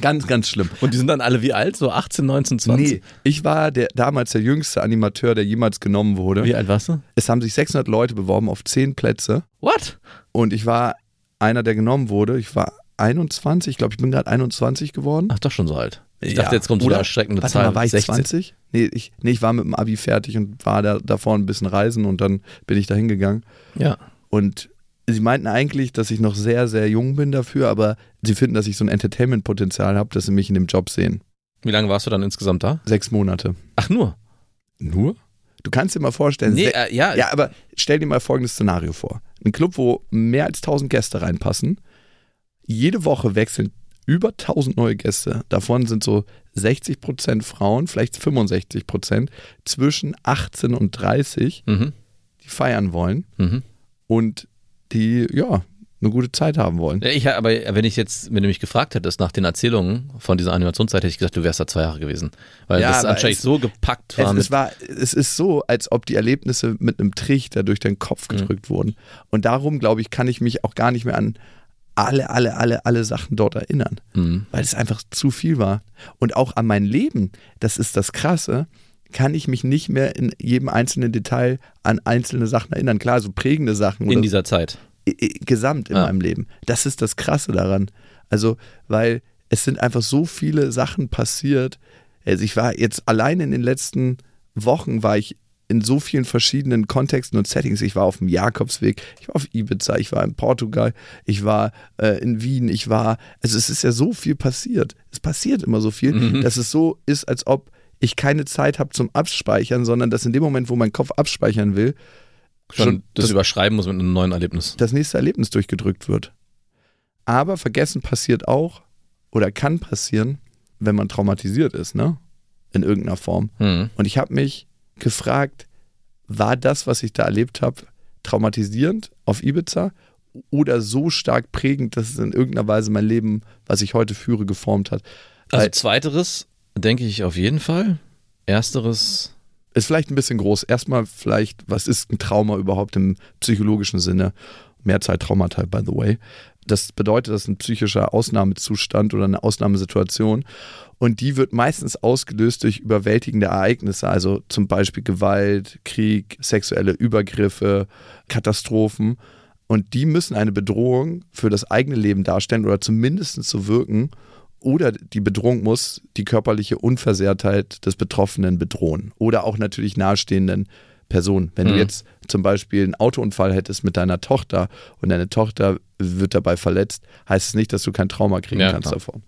Speaker 1: Ganz, ganz schlimm.
Speaker 2: Und die sind dann alle wie alt? So 18, 19, 20?
Speaker 1: Nee, ich war der, damals der jüngste Animateur, der jemals genommen wurde.
Speaker 2: Wie alt warst du?
Speaker 1: Es haben sich 600 Leute beworben auf 10 Plätze
Speaker 2: What?
Speaker 1: und ich war einer, der genommen wurde. Ich war 21, ich glaube, ich bin gerade 21 geworden.
Speaker 2: Ach, doch schon so alt. Ich
Speaker 1: Ja.
Speaker 2: dachte, jetzt kommt so eine erschreckende
Speaker 1: Warte
Speaker 2: Zahl.
Speaker 1: mal, war ich
Speaker 2: 16.
Speaker 1: 20? Nee ich, nee, ich war mit dem Abi fertig und war da davor ein bisschen reisen und dann bin ich da hingegangen.
Speaker 2: Ja.
Speaker 1: Und sie meinten eigentlich, dass ich noch sehr, sehr jung bin dafür, aber sie finden, dass ich so ein Entertainment-Potenzial habe, dass sie mich in dem Job sehen.
Speaker 2: Wie lange warst du dann insgesamt da?
Speaker 1: Sechs Monate.
Speaker 2: Ach, nur?
Speaker 1: Nur? Du kannst dir mal vorstellen,
Speaker 2: Nee, äh, ja.
Speaker 1: ja, aber stell dir mal folgendes Szenario vor. Ein Club, wo mehr als 1000 Gäste reinpassen. Jede Woche wechseln über 1000 neue Gäste. Davon sind so 60% Frauen, vielleicht 65% zwischen 18 und 30,
Speaker 2: Mhm.
Speaker 1: die feiern wollen
Speaker 2: Mhm.
Speaker 1: und die, ja, eine gute Zeit haben wollen.
Speaker 2: Ja, Ich, aber wenn ich jetzt, wenn du mich gefragt hättest nach den Erzählungen von dieser Animationszeit, hätte ich gesagt, du wärst da zwei Jahre gewesen. Weil
Speaker 1: Ja,
Speaker 2: das anscheinend
Speaker 1: es-
Speaker 2: so gepackt war.
Speaker 1: Es, es, war, es ist so, als ob die Erlebnisse mit einem Trichter durch den Kopf
Speaker 2: Mhm.
Speaker 1: gedrückt wurden. Und darum, glaube ich, kann ich mich auch gar nicht mehr an alle, alle, alle, alle Sachen dort erinnern.
Speaker 2: Mhm.
Speaker 1: Weil es einfach zu viel war. Und auch an mein Leben, das ist das Krasse, kann ich mich nicht mehr in jedem einzelnen Detail an einzelne Sachen erinnern. Klar, so prägende Sachen.
Speaker 2: in dieser Zeit.
Speaker 1: gesamt in
Speaker 2: Ah.
Speaker 1: meinem Leben. Das ist das Krasse daran. Also, weil es sind einfach so viele Sachen passiert. Also ich war jetzt allein in den letzten Wochen war ich in so vielen verschiedenen Kontexten und Settings. Ich war auf dem Jakobsweg, ich war auf Ibiza, ich war in Portugal, ich war äh, in Wien, ich war, also es ist ja so viel passiert. Es passiert immer so viel,
Speaker 2: Mhm.
Speaker 1: dass es so ist, als ob ich keine Zeit habe zum Abspeichern, sondern dass in dem Moment, wo mein Kopf abspeichern will,
Speaker 2: Schon,
Speaker 1: schon
Speaker 2: das,
Speaker 1: das-
Speaker 2: überschreiben muss mit einem neuen Erlebnis.
Speaker 1: das nächste Erlebnis durchgedrückt wird. Aber vergessen passiert auch oder kann passieren, wenn man traumatisiert ist, ne? In irgendeiner Form.
Speaker 2: Mhm.
Speaker 1: Und ich habe mich gefragt, war das, was ich da erlebt habe, traumatisierend auf Ibiza oder so stark prägend, dass es in irgendeiner Weise mein Leben, was ich heute führe, geformt hat?
Speaker 2: Also zweiteres denke ich auf jeden Fall. Ersteres,
Speaker 1: Ist vielleicht ein bisschen groß. Erstmal vielleicht, was ist ein Trauma überhaupt im psychologischen Sinne? Mehrzahl Traumata, by the way. Das bedeutet, das ist ein psychischer Ausnahmezustand oder eine Ausnahmesituation. Und die wird meistens ausgelöst durch überwältigende Ereignisse, also zum Beispiel Gewalt, Krieg, sexuelle Übergriffe, Katastrophen. Und die müssen eine Bedrohung für das eigene Leben darstellen oder zumindest so wirken. Oder die Bedrohung muss die körperliche Unversehrtheit des Betroffenen bedrohen. Oder auch natürlich nahestehenden Personen. Wenn du
Speaker 2: Mhm.
Speaker 1: jetzt zum Beispiel einen Autounfall hättest mit deiner Tochter und deine Tochter wird dabei verletzt, heißt es nicht, dass du kein Trauma kriegen
Speaker 2: Ja,
Speaker 1: kannst
Speaker 2: klar.
Speaker 1: davon.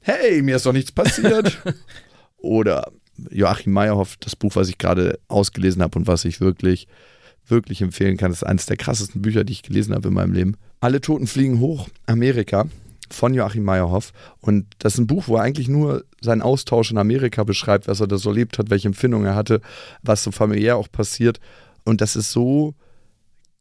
Speaker 1: Hey, mir ist doch nichts passiert. [LAUGHS] Oder Joachim Meyerhoff, das Buch, was ich gerade ausgelesen habe und was ich wirklich, wirklich empfehlen kann. Das ist eines der krassesten Bücher, die ich gelesen habe in meinem Leben. Alle Toten fliegen hoch, Amerika. Von Joachim Meyerhoff. Und das ist ein Buch, wo er eigentlich nur seinen Austausch in Amerika beschreibt, was er da so erlebt hat, welche Empfindungen er hatte, was so familiär auch passiert. Und das ist so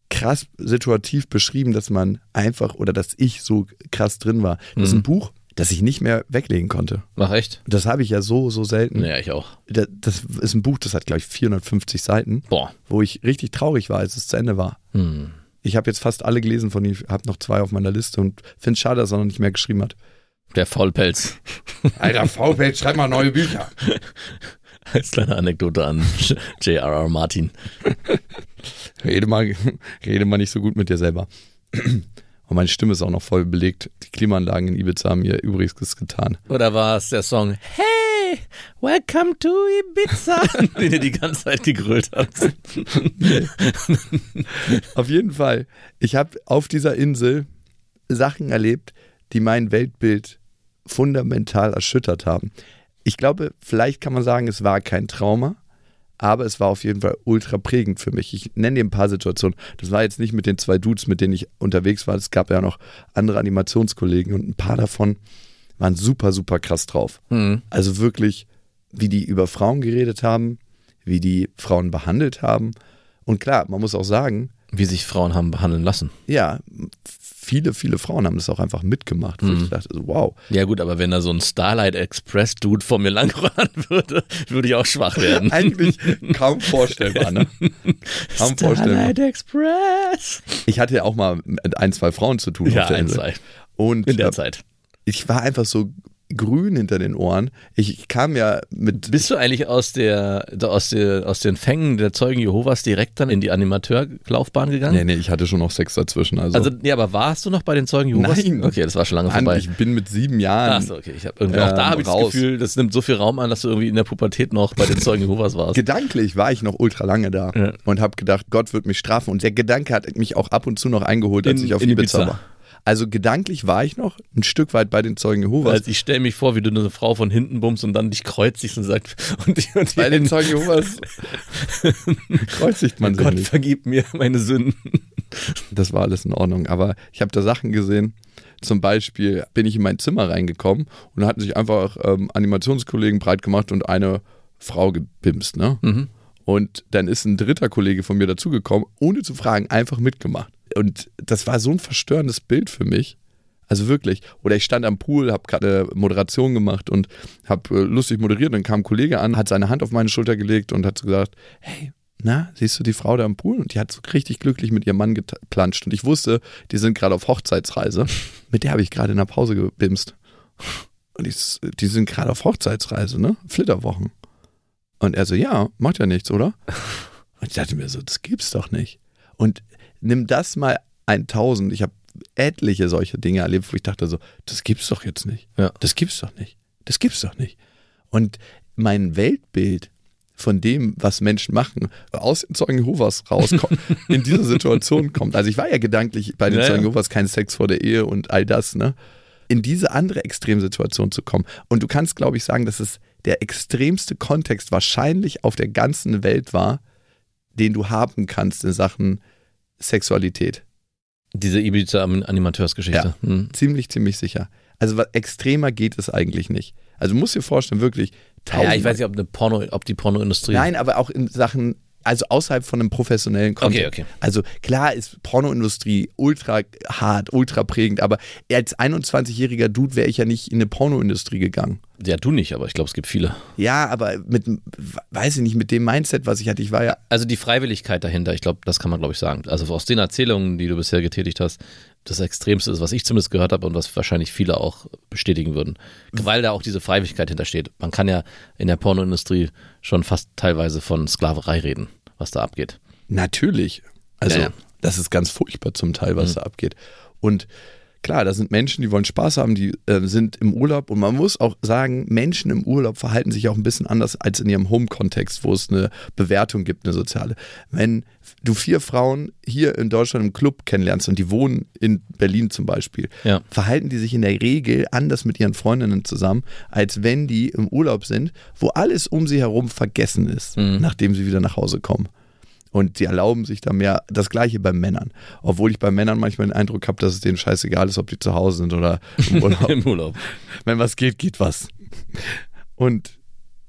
Speaker 1: krass situativ beschrieben, dass man einfach oder dass ich so krass drin war. Das ist ein Buch, das ich nicht mehr weglegen konnte.
Speaker 2: Ach echt?
Speaker 1: Das habe ich ja so, so selten.
Speaker 2: Ja, ich auch.
Speaker 1: Da- Das ist ein Buch, das hat, glaube ich, 450 Seiten,
Speaker 2: Boah.
Speaker 1: wo ich richtig traurig war, als es zu Ende war.
Speaker 2: Hm.
Speaker 1: Ich habe jetzt fast alle gelesen von ihm, habe noch zwei auf meiner Liste und finde es schade, dass er noch nicht mehr geschrieben hat.
Speaker 2: Der Faulpelz.
Speaker 1: Alter, VPage, schreib mal neue Bücher. [LAUGHS]
Speaker 2: Als kleine Anekdote an [LAUGHS] J.R.R. Martin.
Speaker 1: Rede mal, rede mal nicht so gut mit dir selber. Und meine Stimme ist auch noch voll belegt. Die Klimaanlagen in Ibiza haben mir übrigens getan.
Speaker 2: Oder war es der Song Hey, welcome to Ibiza, [LAUGHS] den ihr die ganze Zeit gegrölt habt? [LAUGHS]
Speaker 1: Auf jeden Fall. Ich habe auf dieser Insel Sachen erlebt, die mein Weltbild fundamental erschüttert haben. Ich glaube, vielleicht kann man sagen, es war kein Trauma, aber es war auf jeden Fall ultra prägend für mich. Ich nenne dir ein paar Situationen. Das war jetzt nicht mit den zwei Dudes, mit denen ich unterwegs war. Es gab ja noch andere Animationskollegen und ein paar davon waren super, super krass drauf. Also wirklich, wie die über Frauen geredet haben, wie die Frauen behandelt haben. Und klar, man muss auch sagen,
Speaker 2: Wie sich Frauen haben behandeln lassen.
Speaker 1: ja, viele, viele Frauen haben das auch einfach mitgemacht. Wo ich dachte, so, wow.
Speaker 2: Ja gut, aber wenn da so ein Starlight Express Dude vor mir langrollen [LAUGHS] würde, würde ich auch schwach werden. [LAUGHS]
Speaker 1: Eigentlich kaum vorstellbar, ne? [LAUGHS] Kaum vorstellbar.
Speaker 2: Starlight Express.
Speaker 1: Ich hatte ja auch mal mit ein, zwei Frauen zu tun
Speaker 2: Ja,
Speaker 1: auf der Insel.
Speaker 2: zwei.
Speaker 1: Und
Speaker 2: In der
Speaker 1: äh,
Speaker 2: Zeit.
Speaker 1: Ich war einfach so grün hinter den Ohren. Ich kam ja mit
Speaker 2: Bist du eigentlich aus der, aus der aus den Fängen der Zeugen Jehovas direkt dann in die Animateurlaufbahn gegangen?
Speaker 1: Nee, nee, ich hatte schon noch Sex dazwischen. Also,
Speaker 2: Also, ja, aber warst du noch bei den Zeugen Jehovas?
Speaker 1: Nein.
Speaker 2: Okay, das war schon lange
Speaker 1: Mann,
Speaker 2: vorbei.
Speaker 1: ich bin mit sieben Jahren.
Speaker 2: Achso, okay. Ich hab irgendwie, auch da
Speaker 1: Ähm,
Speaker 2: habe ich das
Speaker 1: raus.
Speaker 2: Gefühl, das nimmt so viel Raum an, dass du irgendwie in der Pubertät noch bei den Zeugen Jehovas warst.
Speaker 1: Gedanklich war ich noch ultra lange da
Speaker 2: Ja.
Speaker 1: und habe gedacht, Gott wird mich strafen. Und der Gedanke hat mich auch ab und zu noch eingeholt, als
Speaker 2: In-
Speaker 1: ich auf
Speaker 2: in
Speaker 1: Ibiza,
Speaker 2: Ibiza.
Speaker 1: war. Also gedanklich war ich noch ein Stück weit bei den Zeugen Jehovas.
Speaker 2: Also ich stelle mich vor, wie du eine Frau von hinten bummst und dann dich kreuzigst und sagst, und die, und die
Speaker 1: bei den Zeugen Jehovas kreuzigt man [LAUGHS] sich
Speaker 2: Gott
Speaker 1: nicht.
Speaker 2: vergib mir meine Sünden.
Speaker 1: Das war alles in Ordnung. Aber ich habe da Sachen gesehen. Zum Beispiel bin ich in mein Zimmer reingekommen und da hatten sich einfach ähm, Animationskollegen breit gemacht und eine Frau gebimst. Ne?
Speaker 2: Mhm.
Speaker 1: Und dann ist ein dritter Kollege von mir dazugekommen, ohne zu fragen, einfach mitgemacht. Und das war so ein verstörendes Bild für mich. Also wirklich. Oder ich stand am Pool, habe gerade Moderation gemacht und habe äh, lustig moderiert. Dann kam ein Kollege an, hat seine Hand auf meine Schulter gelegt und hat so gesagt, hey, na, siehst du die Frau da am Pool? Und die hat so richtig glücklich mit ihrem Mann geplanscht. Und ich wusste, die sind gerade auf Hochzeitsreise. Mit der habe ich gerade in der Pause gebimst. Und ich, die sind gerade auf Hochzeitsreise, ne? Flitterwochen. Und er so, ja, macht ja nichts, oder? Und ich dachte mir so, das gibt's doch nicht. Und nimm das mal 1000. Ich habe etliche solche Dinge erlebt, wo ich dachte so, das gibt's doch jetzt nicht.
Speaker 2: Ja.
Speaker 1: Das gibt's doch nicht. Das gibt's doch nicht. Und mein Weltbild von dem, was Menschen machen, aus den Zeugen Jehovas rauskommt, [LAUGHS] in diese Situation kommt. Also ich war ja gedanklich bei den
Speaker 2: Ja,
Speaker 1: Zeugen. Jehovas kein Sex vor der Ehe und all das, ne? In diese andere Extremsituation zu kommen. Und du kannst, glaube ich, sagen, dass es der extremste Kontext wahrscheinlich auf der ganzen Welt war, den du haben kannst in Sachen Sexualität.
Speaker 2: Diese Ibiza-Animateursgeschichte. Hm.
Speaker 1: Ziemlich, ziemlich sicher. Also was, extremer geht es eigentlich nicht. Also du musst dir vorstellen, wirklich
Speaker 2: Ja, ich weiß nicht, ob, eine Porno, ob die Pornoindustrie.
Speaker 1: Nein, aber auch in Sachen, also außerhalb von einem professionellen Kontext.
Speaker 2: Okay, okay.
Speaker 1: Also klar ist Pornoindustrie ultra hart, ultra prägend, aber als 21-jähriger Dude wäre ich ja nicht in eine Pornoindustrie gegangen.
Speaker 2: Ja, du nicht, aber ich glaube, es gibt viele.
Speaker 1: Ja, aber mit, weiß ich nicht, mit dem Mindset, was ich hatte, ich war ja,
Speaker 2: Also die Freiwilligkeit dahinter, ich glaube, das kann man, glaube ich, sagen. Also aus den Erzählungen, die du bisher getätigt hast, das Extremste ist, was ich zumindest gehört habe und was wahrscheinlich viele auch bestätigen würden. Weil da auch diese Freiwilligkeit hintersteht. Man kann ja in der Pornoindustrie schon fast teilweise von Sklaverei reden, was da abgeht.
Speaker 1: natürlich. Also
Speaker 2: Ja, ja.
Speaker 1: das ist ganz furchtbar zum Teil, was da abgeht. Und klar, da sind Menschen, die wollen Spaß haben, die äh, sind im Urlaub und man muss auch sagen, Menschen im Urlaub verhalten sich auch ein bisschen anders als in ihrem Home-Kontext, wo es eine Bewertung gibt, eine soziale. Wenn du vier Frauen hier in Deutschland im Club kennenlernst und die wohnen in Berlin zum Beispiel,
Speaker 2: Ja.
Speaker 1: verhalten die sich in der Regel anders mit ihren Freundinnen zusammen, als wenn die im Urlaub sind, wo alles um sie herum vergessen ist, nachdem sie wieder nach Hause kommen. Und sie erlauben sich da mehr, das gleiche bei Männern. Obwohl ich bei Männern manchmal den Eindruck habe, dass es denen scheißegal ist, ob die zu Hause sind oder im [LAUGHS] Urlaub.
Speaker 2: Im Urlaub.
Speaker 1: Wenn was geht, geht was. Und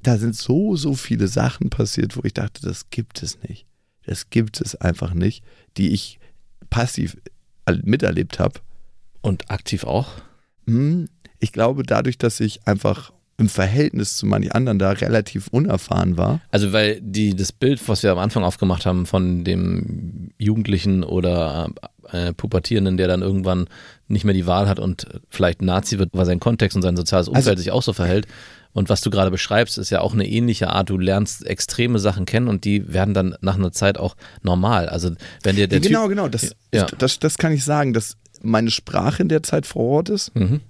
Speaker 1: da sind so, so viele Sachen passiert, wo ich dachte, das gibt es nicht. Das gibt es einfach nicht, die ich passiv miterlebt habe.
Speaker 2: Und aktiv auch?
Speaker 1: Hm, Ich glaube, dadurch, dass ich einfach im Verhältnis zu manchen anderen da relativ unerfahren war.
Speaker 2: Also weil die das Bild, was wir am Anfang aufgemacht haben von dem Jugendlichen oder äh, Pubertierenden, der dann irgendwann nicht mehr die Wahl hat und vielleicht Nazi wird, weil sein Kontext und sein soziales Umfeld
Speaker 1: Also-
Speaker 2: sich auch so verhält. Und was du gerade beschreibst, ist ja auch eine ähnliche Art. Du lernst extreme Sachen kennen und die werden dann nach einer Zeit auch normal. Also wenn dir der
Speaker 1: genau,
Speaker 2: Typ,
Speaker 1: genau. Das,
Speaker 2: Ja.
Speaker 1: das, das kann ich sagen, dass meine Sprache in der Zeit vor Ort ist,
Speaker 2: Mhm.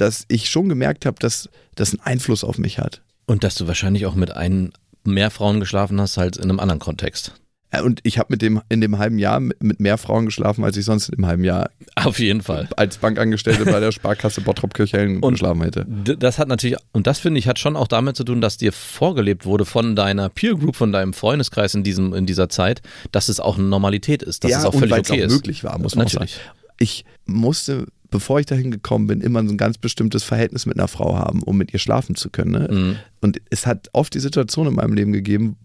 Speaker 1: Dass ich schon gemerkt habe, dass das einen Einfluss auf mich hat.
Speaker 2: und dass du wahrscheinlich auch mit ein mehr Frauen geschlafen hast als in einem anderen Kontext.
Speaker 1: Äh, Und ich habe mit dem in dem halben Jahr mit, mehr Frauen geschlafen, als ich sonst im halben Jahr
Speaker 2: Auf jeden Fall.
Speaker 1: als Bankangestellte bei der Sparkasse Bottrop Kirchhellen
Speaker 2: Und-
Speaker 1: geschlafen hätte.
Speaker 2: Das hat natürlich, und das finde ich, hat schon auch damit zu tun, dass dir vorgelebt wurde von deiner Peer Group, von deinem Freundeskreis in, diesem, in dieser Zeit, dass es auch eine Normalität ist, dass es auch
Speaker 1: und
Speaker 2: völlig
Speaker 1: es
Speaker 2: okay
Speaker 1: auch
Speaker 2: ist.
Speaker 1: möglich war, muss man auch sagen.
Speaker 2: Natürlich.
Speaker 1: Ich musste, bevor ich dahin gekommen bin, immer so ein ganz bestimmtes Verhältnis mit einer Frau haben, um mit ihr schlafen zu können. Ne?
Speaker 2: Mhm.
Speaker 1: Und es hat oft die Situation in meinem Leben gegeben,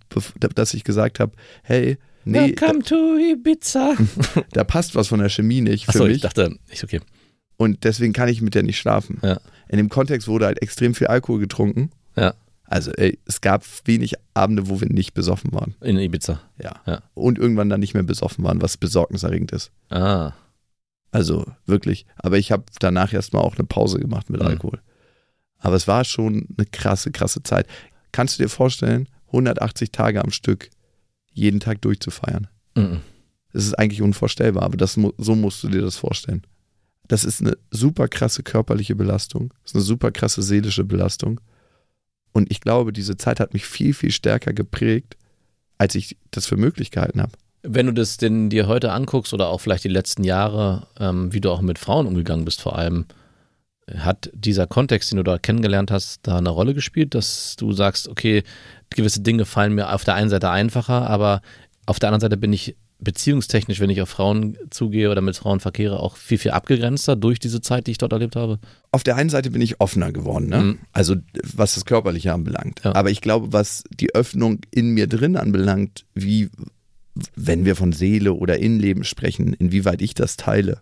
Speaker 1: dass ich gesagt habe, hey, nee, da,
Speaker 2: Welcome to Ibiza. [LAUGHS]
Speaker 1: da passt was von der Chemie nicht für
Speaker 2: Achso,
Speaker 1: mich
Speaker 2: ich dachte, ist okay.
Speaker 1: und deswegen kann ich mit der nicht schlafen.
Speaker 2: Ja.
Speaker 1: In dem Kontext wurde halt extrem viel Alkohol getrunken.
Speaker 2: Ja,
Speaker 1: Also ey, es gab wenig Abende, wo wir nicht besoffen waren.
Speaker 2: in Ibiza.
Speaker 1: Ja.
Speaker 2: Ja.
Speaker 1: Und irgendwann dann nicht mehr besoffen waren, was besorgniserregend ist.
Speaker 2: Ah,
Speaker 1: Also wirklich. Aber ich habe danach erstmal auch eine Pause gemacht mit
Speaker 2: Mhm.
Speaker 1: Alkohol. Aber es war schon eine krasse, krasse Zeit. Kannst du dir vorstellen, 180 Tage am Stück jeden Tag durchzufeiern?
Speaker 2: mhm.
Speaker 1: Das ist eigentlich unvorstellbar, aber das, so musst du dir das vorstellen. Das ist eine super krasse körperliche Belastung. Das ist eine super krasse seelische Belastung. Und ich glaube, diese Zeit hat mich viel, viel stärker geprägt, als ich das für möglich gehalten habe.
Speaker 2: Wenn du das denn dir heute anguckst oder auch vielleicht die letzten Jahre, ähm, wie du auch mit Frauen umgegangen bist vor allem, hat dieser Kontext, den du da kennengelernt hast, da eine Rolle gespielt, dass du sagst, okay, gewisse Dinge fallen mir auf der einen Seite einfacher, aber auf der anderen Seite bin ich beziehungstechnisch, wenn ich auf Frauen zugehe oder mit Frauen verkehre, auch viel, viel abgegrenzter durch diese Zeit, die ich dort erlebt habe?
Speaker 1: Auf der einen Seite bin ich offener geworden, ne?
Speaker 2: Mhm.
Speaker 1: also was das Körperliche anbelangt.
Speaker 2: Ja.
Speaker 1: Aber ich glaube, was die Öffnung in mir drin anbelangt, wie wenn wir von Seele oder Innenleben sprechen, inwieweit ich das teile,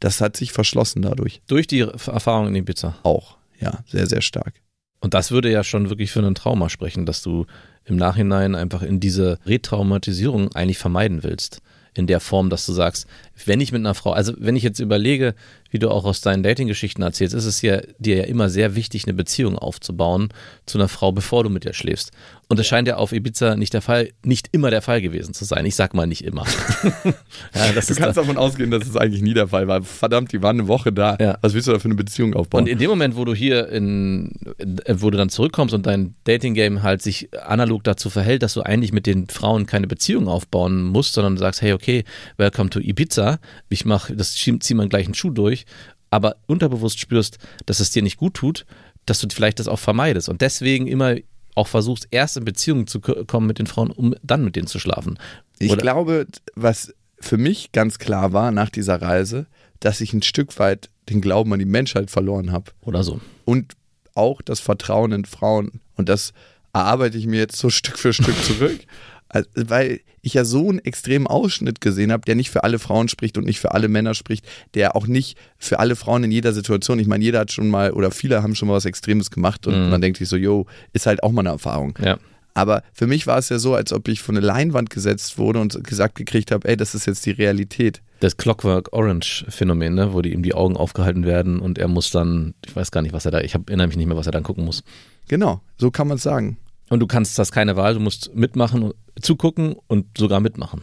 Speaker 1: das hat sich verschlossen dadurch
Speaker 2: Durch die Erfahrung in Ibiza.
Speaker 1: auch. Ja, sehr, sehr stark.
Speaker 2: Und das würde ja schon wirklich für ein Trauma sprechen, dass du im Nachhinein einfach in diese Retraumatisierung eigentlich vermeiden willst. In der Form, dass du sagst, wenn ich mit einer Frau, also wenn ich jetzt überlege, wie du auch aus deinen Dating-Geschichten erzählst, ist es ja dir ja immer sehr wichtig, eine Beziehung aufzubauen zu einer Frau, bevor du mit ihr schläfst. Und das scheint ja auf Ibiza nicht der Fall, nicht immer der Fall gewesen zu sein. Ich sag mal nicht immer. [LAUGHS] ja, das
Speaker 1: Du
Speaker 2: ist
Speaker 1: kannst davon ausgehen, dass es eigentlich nie der Fall war. Verdammt, die waren eine Woche da.
Speaker 2: Ja.
Speaker 1: Was willst du da für eine Beziehung aufbauen?
Speaker 2: Und in dem Moment, wo du hier in, äh, wo du dann zurückkommst und dein Dating-Game halt sich analog dazu verhält, dass du eigentlich mit den Frauen keine Beziehung aufbauen musst, sondern sagst, hey, okay, welcome to Ibiza, ich mach, das zieh zieh meinen gleichen Schuh durch, aber unterbewusst spürst, dass es dir nicht gut tut, dass du vielleicht das auch vermeidest und deswegen immer auch versuchst, erst in Beziehung zu ko- kommen mit den Frauen, um dann mit denen zu schlafen.
Speaker 1: Ich
Speaker 2: Oder-
Speaker 1: glaube, was für mich ganz klar war nach dieser Reise, dass ich ein Stück weit den Glauben an die Menschheit verloren habe.
Speaker 2: Oder so.
Speaker 1: Und auch das Vertrauen in Frauen. Und das erarbeite ich mir jetzt so Stück für Stück zurück. [LAUGHS] Also, weil ich ja so einen extremen Ausschnitt gesehen habe, der nicht für alle Frauen spricht und nicht für alle Männer spricht, der auch nicht für alle Frauen in jeder Situation, ich meine, jeder hat schon mal oder viele haben schon mal was Extremes gemacht und
Speaker 2: Mhm.
Speaker 1: man denkt sich so, yo, ist halt auch mal eine Erfahrung.
Speaker 2: Ja.
Speaker 1: Aber für mich war es ja so, als ob ich von eine Leinwand gesetzt wurde und gesagt gekriegt habe, ey, das ist jetzt die Realität.
Speaker 2: Das Clockwork Orange Phänomen, ne, wo die ihm die Augen aufgehalten werden und er muss dann, ich weiß gar nicht, was er da, ich hab, erinnere mich nicht mehr, was er dann gucken muss.
Speaker 1: Genau, so kann man es sagen.
Speaker 2: Und du kannst das keine Wahl, du musst mitmachen, zugucken und sogar mitmachen.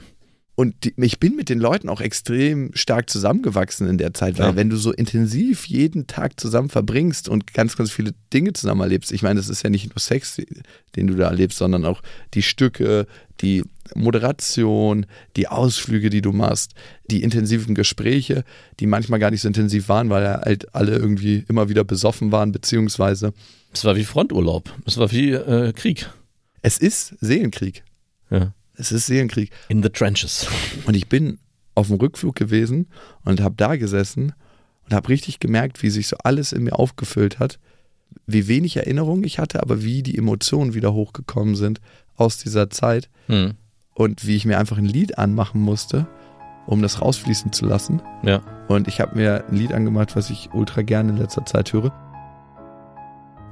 Speaker 1: Und die, ich bin mit den Leuten auch extrem stark zusammengewachsen in der Zeit, weil
Speaker 2: Ja.
Speaker 1: wenn du so intensiv jeden Tag zusammen verbringst und ganz, ganz viele Dinge zusammen erlebst, ich meine, das ist ja nicht nur Sex, den du da erlebst, sondern auch die Stücke, die Moderation, die Ausflüge, die du machst, die intensiven Gespräche, die manchmal gar nicht so intensiv waren, weil halt alle irgendwie immer wieder besoffen waren, beziehungsweise
Speaker 2: Es war wie Fronturlaub. Es war wie äh, Krieg.
Speaker 1: es ist Seelenkrieg.
Speaker 2: Ja.
Speaker 1: Es ist Seelenkrieg.
Speaker 2: In the trenches.
Speaker 1: Und ich bin auf dem Rückflug gewesen und habe da gesessen und habe richtig gemerkt, wie sich so alles in mir aufgefüllt hat, wie wenig Erinnerung ich hatte, aber wie die Emotionen wieder hochgekommen sind aus dieser Zeit
Speaker 2: Hm.
Speaker 1: und wie ich mir einfach ein Lied anmachen musste, um das rausfließen zu lassen.
Speaker 2: Ja.
Speaker 1: Und ich habe mir ein Lied angemacht, was ich ultra gerne in letzter Zeit höre.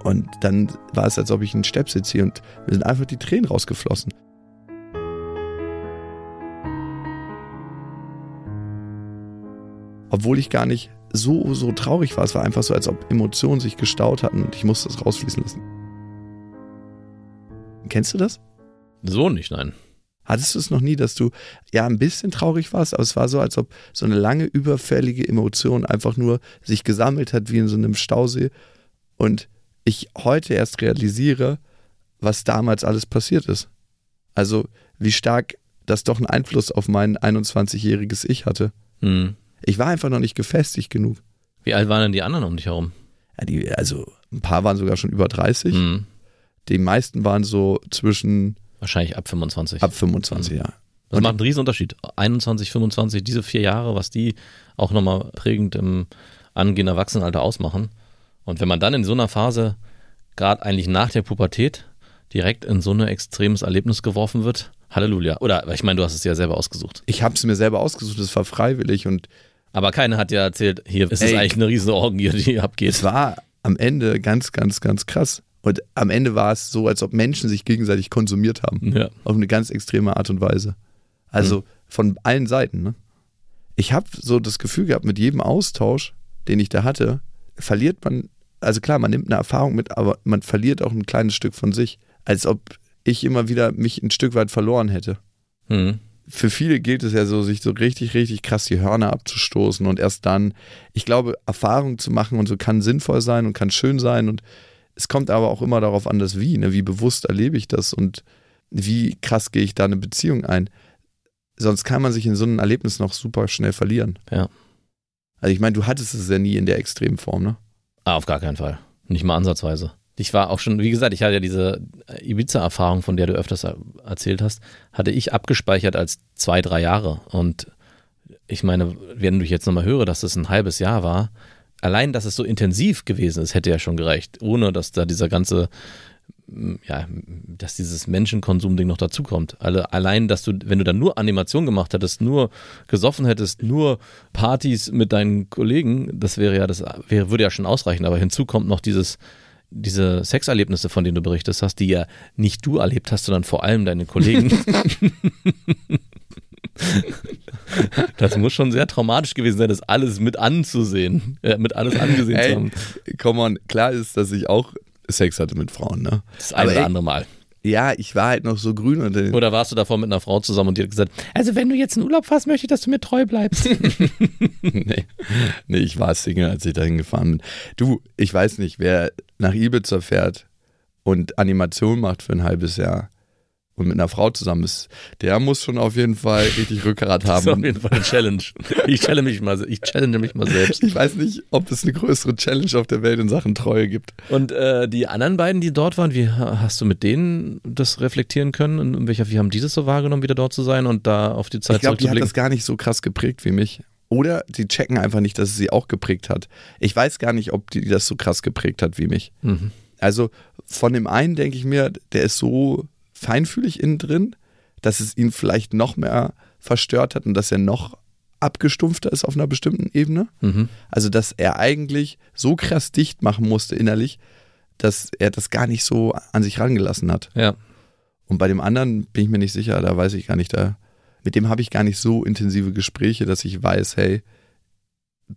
Speaker 1: Und dann war es, als ob ich einen Stöpsel ziehe und mir sind einfach die Tränen rausgeflossen. Obwohl ich gar nicht so, so traurig war. Es war einfach so, als ob Emotionen sich gestaut hatten und ich musste es rausfließen lassen. Kennst du das?
Speaker 2: So nicht, nein.
Speaker 1: Hattest du es noch nie, dass du ja ein bisschen traurig warst, aber es war so, als ob so eine lange überfällige Emotion einfach nur sich gesammelt hat wie in so einem Stausee und ich heute erst realisiere, was damals alles passiert ist. Also wie stark das doch einen Einfluss auf mein 21-jähriges Ich hatte.
Speaker 2: Hm.
Speaker 1: Ich war einfach noch nicht gefestigt genug.
Speaker 2: Wie alt waren denn die anderen um dich herum?
Speaker 1: Ja, die, also ein paar waren sogar schon über 30.
Speaker 2: Hm.
Speaker 1: Die meisten waren so zwischen
Speaker 2: Wahrscheinlich ab 25.
Speaker 1: ab 25, ja.
Speaker 2: Das
Speaker 1: Und-
Speaker 2: macht einen riesen Unterschied. 21, 25, diese vier Jahre, was die auch nochmal prägend im angehenden Erwachsenenalter ausmachen. Und wenn man dann in so einer Phase, gerade eigentlich nach der Pubertät, direkt in so ein extremes Erlebnis geworfen wird, Halleluja. Oder, ich meine, du hast es ja selber ausgesucht.
Speaker 1: Ich habe es mir selber ausgesucht, es war freiwillig und
Speaker 2: Aber keiner hat dir erzählt, hier ist es eigentlich eine riesen Orgie, die abgeht.
Speaker 1: es war am Ende ganz, ganz, ganz krass. Und am Ende war es so, als ob Menschen sich gegenseitig konsumiert haben.
Speaker 2: Ja.
Speaker 1: Auf eine ganz extreme Art und Weise. Also von allen Seiten. Ne? Ich habe so das Gefühl gehabt, mit jedem Austausch, den ich da hatte, verliert man, also klar, man nimmt eine Erfahrung mit, aber man verliert auch ein kleines Stück von sich. Als ob ich immer wieder mich ein Stück weit verloren hätte.
Speaker 2: Hm.
Speaker 1: Für viele gilt es ja so, sich so richtig, richtig krass die Hörner abzustoßen und erst dann, ich glaube, Erfahrung zu machen und so kann sinnvoll sein und kann schön sein und es kommt aber auch immer darauf an, das Wie, ne? wie bewusst erlebe ich das und wie krass gehe ich da eine Beziehung ein. Sonst kann man sich in so einem Erlebnis noch super schnell verlieren.
Speaker 2: Ja.
Speaker 1: Also ich meine, du hattest es ja nie in der extremen Form, ne?
Speaker 2: Ah, auf gar keinen Fall. Nicht mal ansatzweise. Ich war auch schon, wie gesagt, ich hatte ja diese Ibiza-Erfahrung, von der du öfters er- erzählt hast, hatte ich abgespeichert als zwei, drei Jahre. Und ich meine, wenn ich jetzt nochmal höre, dass es ein halbes Jahr war, allein, dass es so intensiv gewesen ist, hätte ja schon gereicht, ohne dass da dieser ganze, ja, dass dieses Menschenkonsum-Ding noch dazukommt. Alle, allein, dass du, wenn du dann nur Animation gemacht hättest, nur gesoffen hättest, nur Partys mit deinen Kollegen, das wäre ja, das wäre, würde ja schon ausreichen. Aber hinzu kommt noch dieses, diese Sexerlebnisse, von denen du berichtest hast, die ja nicht du erlebt hast, sondern vor allem deine Kollegen. [LAUGHS] das muss schon sehr traumatisch gewesen sein, das alles mit anzusehen, äh, mit alles angesehen zu
Speaker 1: Ey,
Speaker 2: haben.
Speaker 1: come on, klar ist, dass ich auch Sex hatte mit Frauen, ne?
Speaker 2: Das ein
Speaker 1: Aber
Speaker 2: oder
Speaker 1: ey,
Speaker 2: andere Mal.
Speaker 1: Ja, ich war halt noch so grün unter den
Speaker 2: Oder warst du davor mit einer Frau zusammen und die hat gesagt, also wenn du jetzt in Urlaub fährst, möchte ich, dass du mir treu bleibst. [LAUGHS]
Speaker 1: nee. nee, ich war Single, als ich dahin gefahren bin. Du, ich weiß nicht, wer nach Ibiza fährt und Animation macht für ein halbes Jahr und mit einer Frau zusammen ist, der muss schon auf jeden Fall richtig Rückgrat [LAUGHS]
Speaker 2: Das ist auf
Speaker 1: haben.
Speaker 2: jeden Fall eine Challenge. Ich challenge mich mal, ich challenge mich mal selbst.
Speaker 1: Ich weiß nicht, ob es eine größere Challenge auf der Welt in Sachen Treue gibt.
Speaker 2: Und äh, die anderen beiden, die dort waren, wie ha- hast du mit denen das reflektieren können? Und in welcher, wie haben die das so wahrgenommen, wieder dort zu sein und da auf die Zeit
Speaker 1: Ich glaube, die hat das gar nicht so krass geprägt wie mich. Oder sie checken einfach nicht, dass es sie auch geprägt hat. Ich weiß gar nicht, ob die das so krass geprägt hat wie mich.
Speaker 2: Mhm.
Speaker 1: Also von dem einen denke ich mir, der ist so feinfühlig innen drin, dass es ihn vielleicht noch mehr verstört hat und dass er noch abgestumpfter ist auf einer bestimmten Ebene.
Speaker 2: Mhm.
Speaker 1: Also dass er eigentlich so krass dicht machen musste innerlich, dass er das gar nicht so an sich rangelassen hat.
Speaker 2: Ja.
Speaker 1: Und bei dem anderen bin ich mir nicht sicher, da weiß ich gar nicht, da mit dem habe ich gar nicht so intensive Gespräche, dass ich weiß, hey,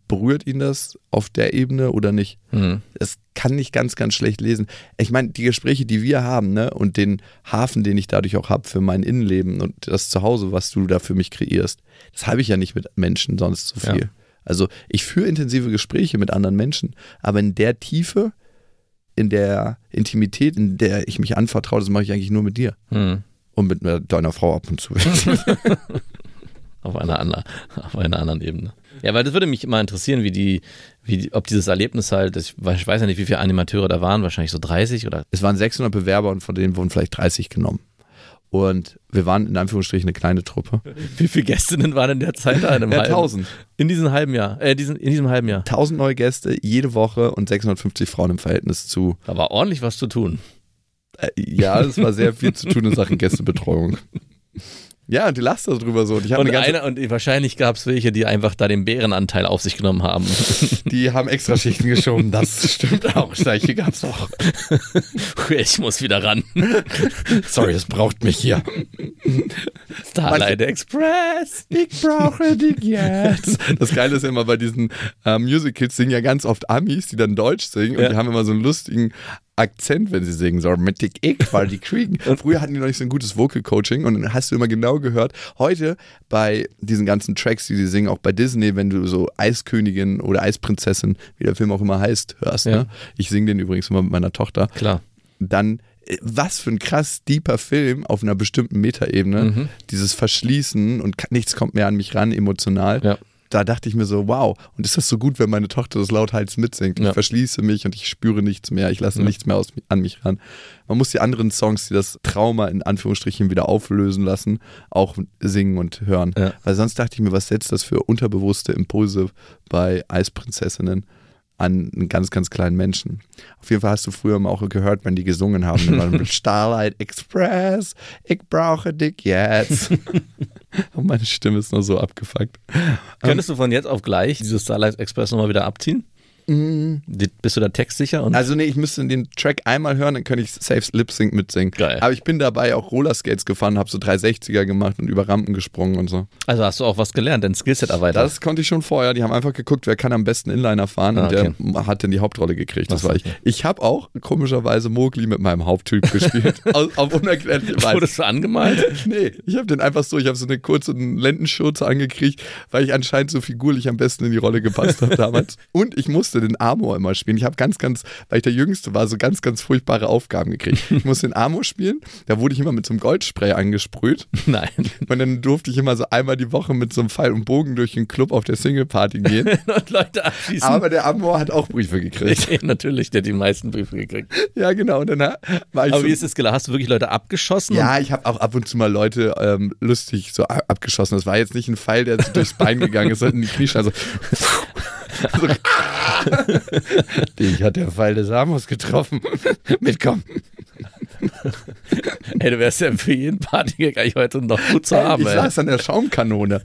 Speaker 1: berührt ihn das auf der Ebene oder nicht?
Speaker 2: Mhm.
Speaker 1: Das kann ich ganz, ganz schlecht lesen. Ich meine, die Gespräche, die wir haben, ne, und den Hafen, den ich dadurch auch habe für mein Innenleben und das Zuhause, was du da für mich kreierst, das habe ich ja nicht mit Menschen sonst so viel.
Speaker 2: Ja.
Speaker 1: Also ich führe intensive Gespräche mit anderen Menschen, aber in der Tiefe, in der Intimität, in der ich mich anvertraue, das mache ich eigentlich nur mit dir
Speaker 2: Mhm.
Speaker 1: Und mit deiner Frau ab und zu. [LAUGHS]
Speaker 2: Auf einer, anderen, auf einer anderen Ebene. Ja, weil das würde mich immer interessieren, wie die, wie die, ob dieses Erlebnis halt, ich weiß ich weiß ja nicht, wie viele Animateure da waren, wahrscheinlich so 30 oder.
Speaker 1: es waren 600 Bewerber und von denen wurden vielleicht 30 genommen. Und wir waren in Anführungsstrichen eine kleine Truppe. [LAUGHS]
Speaker 2: Wie viele Gästinnen waren in der Zeit da? In, einem
Speaker 1: Ja,
Speaker 2: halben-
Speaker 1: 1000.
Speaker 2: in diesem halben Jahr. Äh, diesen, in diesem halben Jahr.
Speaker 1: 1000 neue Gäste jede Woche und 650 Frauen im Verhältnis zu.
Speaker 2: Da war ordentlich was zu tun.
Speaker 1: Äh, ja, es war sehr viel zu tun in Sachen Gästebetreuung. Ja, und du lachst da drüber so. Und ich
Speaker 2: Und,
Speaker 1: eine
Speaker 2: einer, und wahrscheinlich gab es welche, die einfach da den Bärenanteil auf sich genommen haben. [LAUGHS]
Speaker 1: die haben extra Schichten geschoben. Das stimmt auch. Solche gab's auch.
Speaker 2: ich muss wieder ran.
Speaker 1: Sorry, es braucht mich hier.
Speaker 2: Starlight Express.
Speaker 1: Ich brauche dich jetzt. Das Geile ist ja immer bei diesen äh, Musicals singen ja ganz oft Amis, die dann Deutsch singen und
Speaker 2: Ja.
Speaker 1: die haben immer so einen lustigen Akzent, wenn sie singen. So mit dick ich, weil die kriegen. [LAUGHS] Früher hatten die noch nicht so ein gutes Vocal Coaching und dann hast du immer genau gehört. Heute bei diesen ganzen Tracks, die sie singen, auch bei Disney, wenn du so Eiskönigin oder Eisprinzessin, wie der Film auch immer heißt, hörst.
Speaker 2: Ja.
Speaker 1: Ne? Ich singe den übrigens immer mit meiner Tochter
Speaker 2: Klar.
Speaker 1: dann äh, was für ein krass deeper Film auf einer bestimmten Metaebene.
Speaker 2: Mhm.
Speaker 1: Dieses Verschließen und nichts kommt mehr an mich ran, emotional.
Speaker 2: Ja.
Speaker 1: Da dachte ich mir so, wow, und ist das so gut, wenn meine Tochter das lauthals mitsingt? Ich
Speaker 2: Ja.
Speaker 1: verschließe mich und ich spüre nichts mehr, ich lasse nichts mehr aus, an mich ran. Man muss die anderen Songs, die das Trauma in Anführungsstrichen wieder auflösen lassen, auch singen und hören.
Speaker 2: Ja.
Speaker 1: Weil sonst dachte ich mir, was setzt das für unterbewusste Impulse bei Eisprinzessinnen an einen ganz, ganz kleinen Menschen. Auf jeden Fall hast du früher mal auch gehört, wenn die gesungen haben, [LAUGHS] mit Starlight Express, ich brauche dich jetzt. [LAUGHS] und meine Stimme ist noch so abgefuckt.
Speaker 2: Könntest du von jetzt auf gleich dieses Starlight Express nochmal wieder abziehen? Die- Bist du da textsicher? Und
Speaker 1: Also nee, ich müsste den Track einmal hören, dann könnte ich safe Lip Sync mitsingen.
Speaker 2: Geil.
Speaker 1: Aber ich bin dabei auch Rollerskates gefahren, habe so 360er gemacht und über Rampen gesprungen und so.
Speaker 2: also hast du auch was gelernt, dein Skillset erweitert.
Speaker 1: Das konnte ich schon vorher. Die haben einfach geguckt, wer kann am besten Inliner fahren
Speaker 2: Ah,
Speaker 1: und der hat dann die Hauptrolle gekriegt. Das
Speaker 2: Ach
Speaker 1: war ich.
Speaker 2: okay.
Speaker 1: Ich habe auch komischerweise Mowgli mit meinem Haupttyp gespielt. [LAUGHS] Aus, auf unerklärliche Weise.
Speaker 2: Wurdest du angemalt? [LAUGHS]
Speaker 1: Nee, ich habe den einfach so, ich habe so eine kurze Lendenschürze angekriegt, weil ich anscheinend so figurlich am besten in die Rolle gepasst habe [LAUGHS] damals. Und ich musste den Amor immer spielen. Ich habe ganz, ganz, weil ich der Jüngste war, so ganz, ganz furchtbare Aufgaben gekriegt. [LAUGHS] Ich musste den Amor spielen, da wurde ich immer mit so einem Goldspray angesprüht.
Speaker 2: Nein.
Speaker 1: Und dann durfte ich immer so einmal die Woche mit so einem Pfeil und Bogen durch den Club auf der Single-Party gehen. [LAUGHS]
Speaker 2: Und Leute abschießen.
Speaker 1: Aber der Amor hat auch Briefe gekriegt. [LAUGHS]
Speaker 2: Natürlich, der hat die meisten Briefe gekriegt.
Speaker 1: Ja, genau. Und dann war ich
Speaker 2: Aber
Speaker 1: so,
Speaker 2: wie ist es gelaufen? Hast du wirklich Leute abgeschossen?
Speaker 1: Ja, ich habe auch ab und zu mal Leute ähm, lustig so abgeschossen. Das war jetzt nicht ein Pfeil, der durchs Bein gegangen ist, sondern in die Kniescheibe. So. [LAUGHS] Dich hat der Pfeil des Amos getroffen. Mitkommen.
Speaker 2: Ey, du wärst ja für jeden Partygag eigentlich heute noch gut zu haben,
Speaker 1: ich
Speaker 2: ey.
Speaker 1: saß an der Schaumkanone.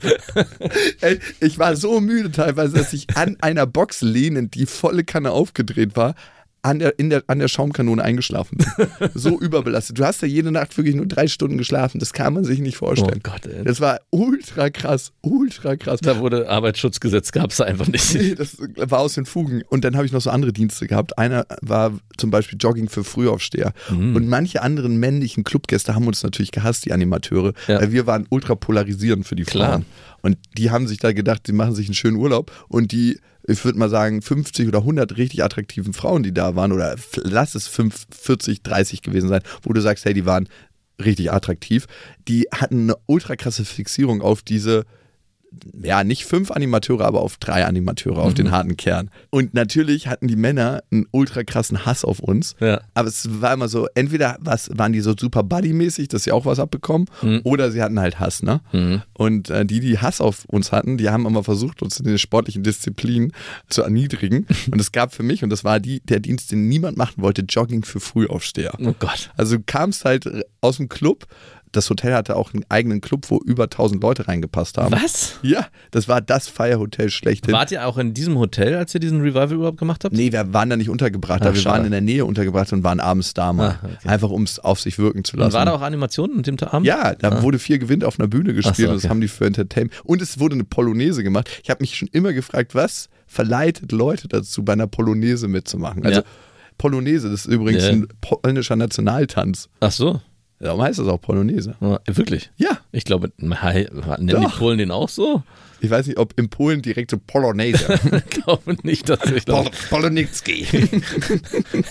Speaker 1: ey, ich war so müde teilweise, dass ich an einer Box lehnend, die volle Kanne aufgedreht war, an der, in der, an der Schaumkanone eingeschlafen bin. [LAUGHS] So überbelastet. Du hast ja jede Nacht wirklich nur drei Stunden geschlafen. Das kann man sich nicht vorstellen.
Speaker 2: Oh Gott, ey.
Speaker 1: Das war ultra krass, ultra krass.
Speaker 2: Da wurde Arbeitsschutzgesetz, gab es einfach nicht.
Speaker 1: Nee, das war aus den Fugen. Und dann habe ich noch so andere Dienste gehabt. Einer war zum Beispiel Jogging für Frühaufsteher.
Speaker 2: Mhm.
Speaker 1: Und manche anderen männlichen Clubgäste haben uns natürlich gehasst, die Animateure,
Speaker 2: Ja.
Speaker 1: weil wir waren ultra polarisierend für die
Speaker 2: Klar.
Speaker 1: Frauen. Und die haben sich da gedacht, sie machen sich einen schönen Urlaub. Und die, ich würde mal sagen, 50 oder 100 richtig attraktiven Frauen, die da waren, oder lass es 5, 40, 30 gewesen sein, wo du sagst, hey, die waren richtig attraktiv, die hatten eine ultra krasse Fixierung auf diese ja, nicht fünf Animateure, aber auf drei Animateure, auf
Speaker 2: Mhm.
Speaker 1: den harten Kern. Und natürlich hatten die Männer einen ultra krassen Hass auf uns.
Speaker 2: Ja.
Speaker 1: Aber es war immer so, entweder was, waren die so super buddy-mäßig, dass sie auch was abbekommen,
Speaker 2: Mhm.
Speaker 1: oder sie hatten halt Hass, ne? Und äh, die, die Hass auf uns hatten, die haben immer versucht, uns in den sportlichen Disziplinen zu erniedrigen. [LAUGHS] und es gab für mich, und das war die, der Dienst, den niemand machen wollte, Jogging für Frühaufsteher.
Speaker 2: Oh Gott.
Speaker 1: Also du kamst halt aus dem Club, das Hotel hatte auch einen eigenen Club, wo über 1000 Leute reingepasst haben.
Speaker 2: Was?
Speaker 1: Ja, das war das Feierhotel schlechthin.
Speaker 2: Wart ihr auch in diesem Hotel, als ihr diesen Revival-Urlaub gemacht habt?
Speaker 1: Nee, wir waren da nicht untergebracht,
Speaker 2: Ach,
Speaker 1: aber wir
Speaker 2: schade.
Speaker 1: waren in der Nähe untergebracht und waren abends da mal.
Speaker 2: Ah, okay.
Speaker 1: Einfach um es auf sich wirken zu
Speaker 2: Und
Speaker 1: lassen.
Speaker 2: war da auch Animation an dem Abend?
Speaker 1: ja, da wurde viel Gewinn auf einer Bühne gespielt
Speaker 2: so,
Speaker 1: und das
Speaker 2: okay.
Speaker 1: haben die für Entertainment. Und es wurde eine Polonaise gemacht. Ich habe mich schon immer gefragt, was verleitet Leute dazu, bei einer Polonaise mitzumachen? Also
Speaker 2: Ja.
Speaker 1: Polonaise, das ist übrigens
Speaker 2: Ja.
Speaker 1: ein polnischer Nationaltanz.
Speaker 2: Ach so.
Speaker 1: Darum heißt das auch Polonaise.
Speaker 2: Ja, wirklich?
Speaker 1: Ja,
Speaker 2: Ich glaube, nennen die. Polen den auch so?
Speaker 1: Ich weiß nicht, ob in Polen direkt so Polonaise. [LAUGHS]
Speaker 2: Ich glaube nicht, dass ich
Speaker 1: Pol Polonitzki. [LAUGHS]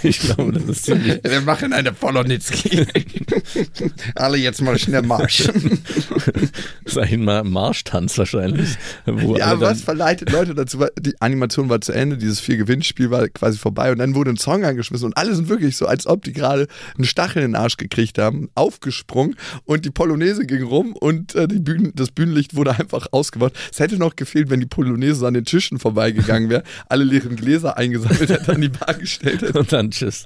Speaker 2: ich glaube, das ist ziemlich. [LAUGHS]
Speaker 1: Wir machen eine Polonitzki. Alle jetzt mal schnell Marsch.
Speaker 2: Sag ich mal, Marschtanz wahrscheinlich.
Speaker 1: Ja,
Speaker 2: dann-
Speaker 1: was verleitet Leute dazu? Die Animation war zu Ende, dieses vier Gewinnspiel war quasi vorbei und dann wurde ein Song angeschmissen und alle sind wirklich so, als ob die gerade einen Stachel in den Arsch gekriegt haben, aufgesprungen und die Polonaise ging rum und äh, die Bühnen, das Bühnenlicht wurde einfach ausgebaut. Es hätte noch gefehlt, wenn die Polonaise an den Tischen vorbeigegangen wäre, [LAUGHS] alle leeren Gläser eingesammelt hätte, an die Bar gestellt hätte.
Speaker 2: Und dann tschüss.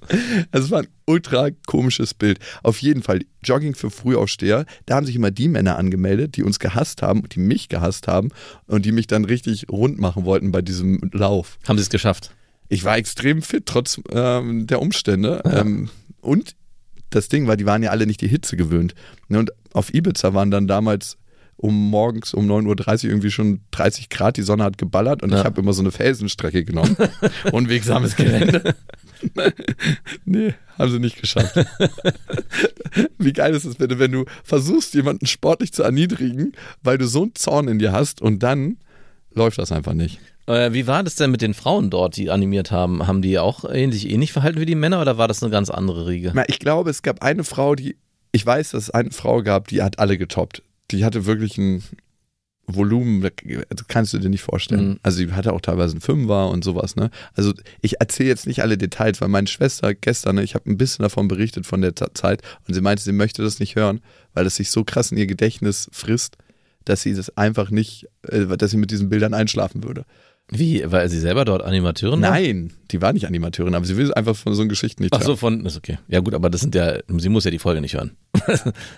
Speaker 1: Also es war ein ultra komisches Bild. Auf jeden Fall, Jogging für Frühaufsteher, da haben sich immer die Männer angemeldet, die uns gehasst haben, die mich gehasst haben und die mich dann richtig rund machen wollten bei diesem Lauf.
Speaker 2: Haben sie es geschafft?
Speaker 1: Ich war extrem fit, trotz ähm, der Umstände. Ähm, und das Ding war, die waren ja alle nicht die Hitze gewöhnt. Ne, Und auf Ibiza waren dann damals um morgens um 9.30 Uhr irgendwie schon 30 Grad, die Sonne hat geballert und
Speaker 2: Ja.
Speaker 1: ich habe immer so eine Felsenstrecke genommen. [LAUGHS] Unwegsames Gelände. [LAUGHS] nee, haben sie nicht geschafft. [LAUGHS] Wie geil ist es, wenn du, wenn du versuchst, jemanden sportlich zu erniedrigen, weil du so einen Zorn in dir hast und dann läuft das einfach nicht.
Speaker 2: Äh, wie war das denn mit den Frauen dort, die animiert haben? Haben die auch ähnlich, ähnlich verhalten wie die Männer oder war das eine ganz andere Riege?
Speaker 1: Na, Ich glaube, es gab eine Frau, die, ich weiß, dass es eine Frau gab, die hat alle getoppt. Die hatte wirklich ein Volumen, das kannst du dir nicht vorstellen.
Speaker 2: Mhm.
Speaker 1: Also sie hatte auch teilweise einen Fünfer und sowas. Ne? Also ich erzähle jetzt nicht alle Details, weil meine Schwester gestern, ne, ich habe ein bisschen davon berichtet von der Zeit und sie meinte, sie möchte das nicht hören, weil es sich so krass in ihr Gedächtnis frisst, dass sie das einfach nicht, äh, dass sie mit diesen Bildern einschlafen würde.
Speaker 2: Wie, weil sie selber dort Animateurin war?
Speaker 1: Nein, die war nicht Animateurin, aber sie will einfach von so einer Geschichte nicht
Speaker 2: Ach so, von, ist okay. Ja gut, aber das sind ja, sie muss ja die Folge nicht hören. [LAUGHS]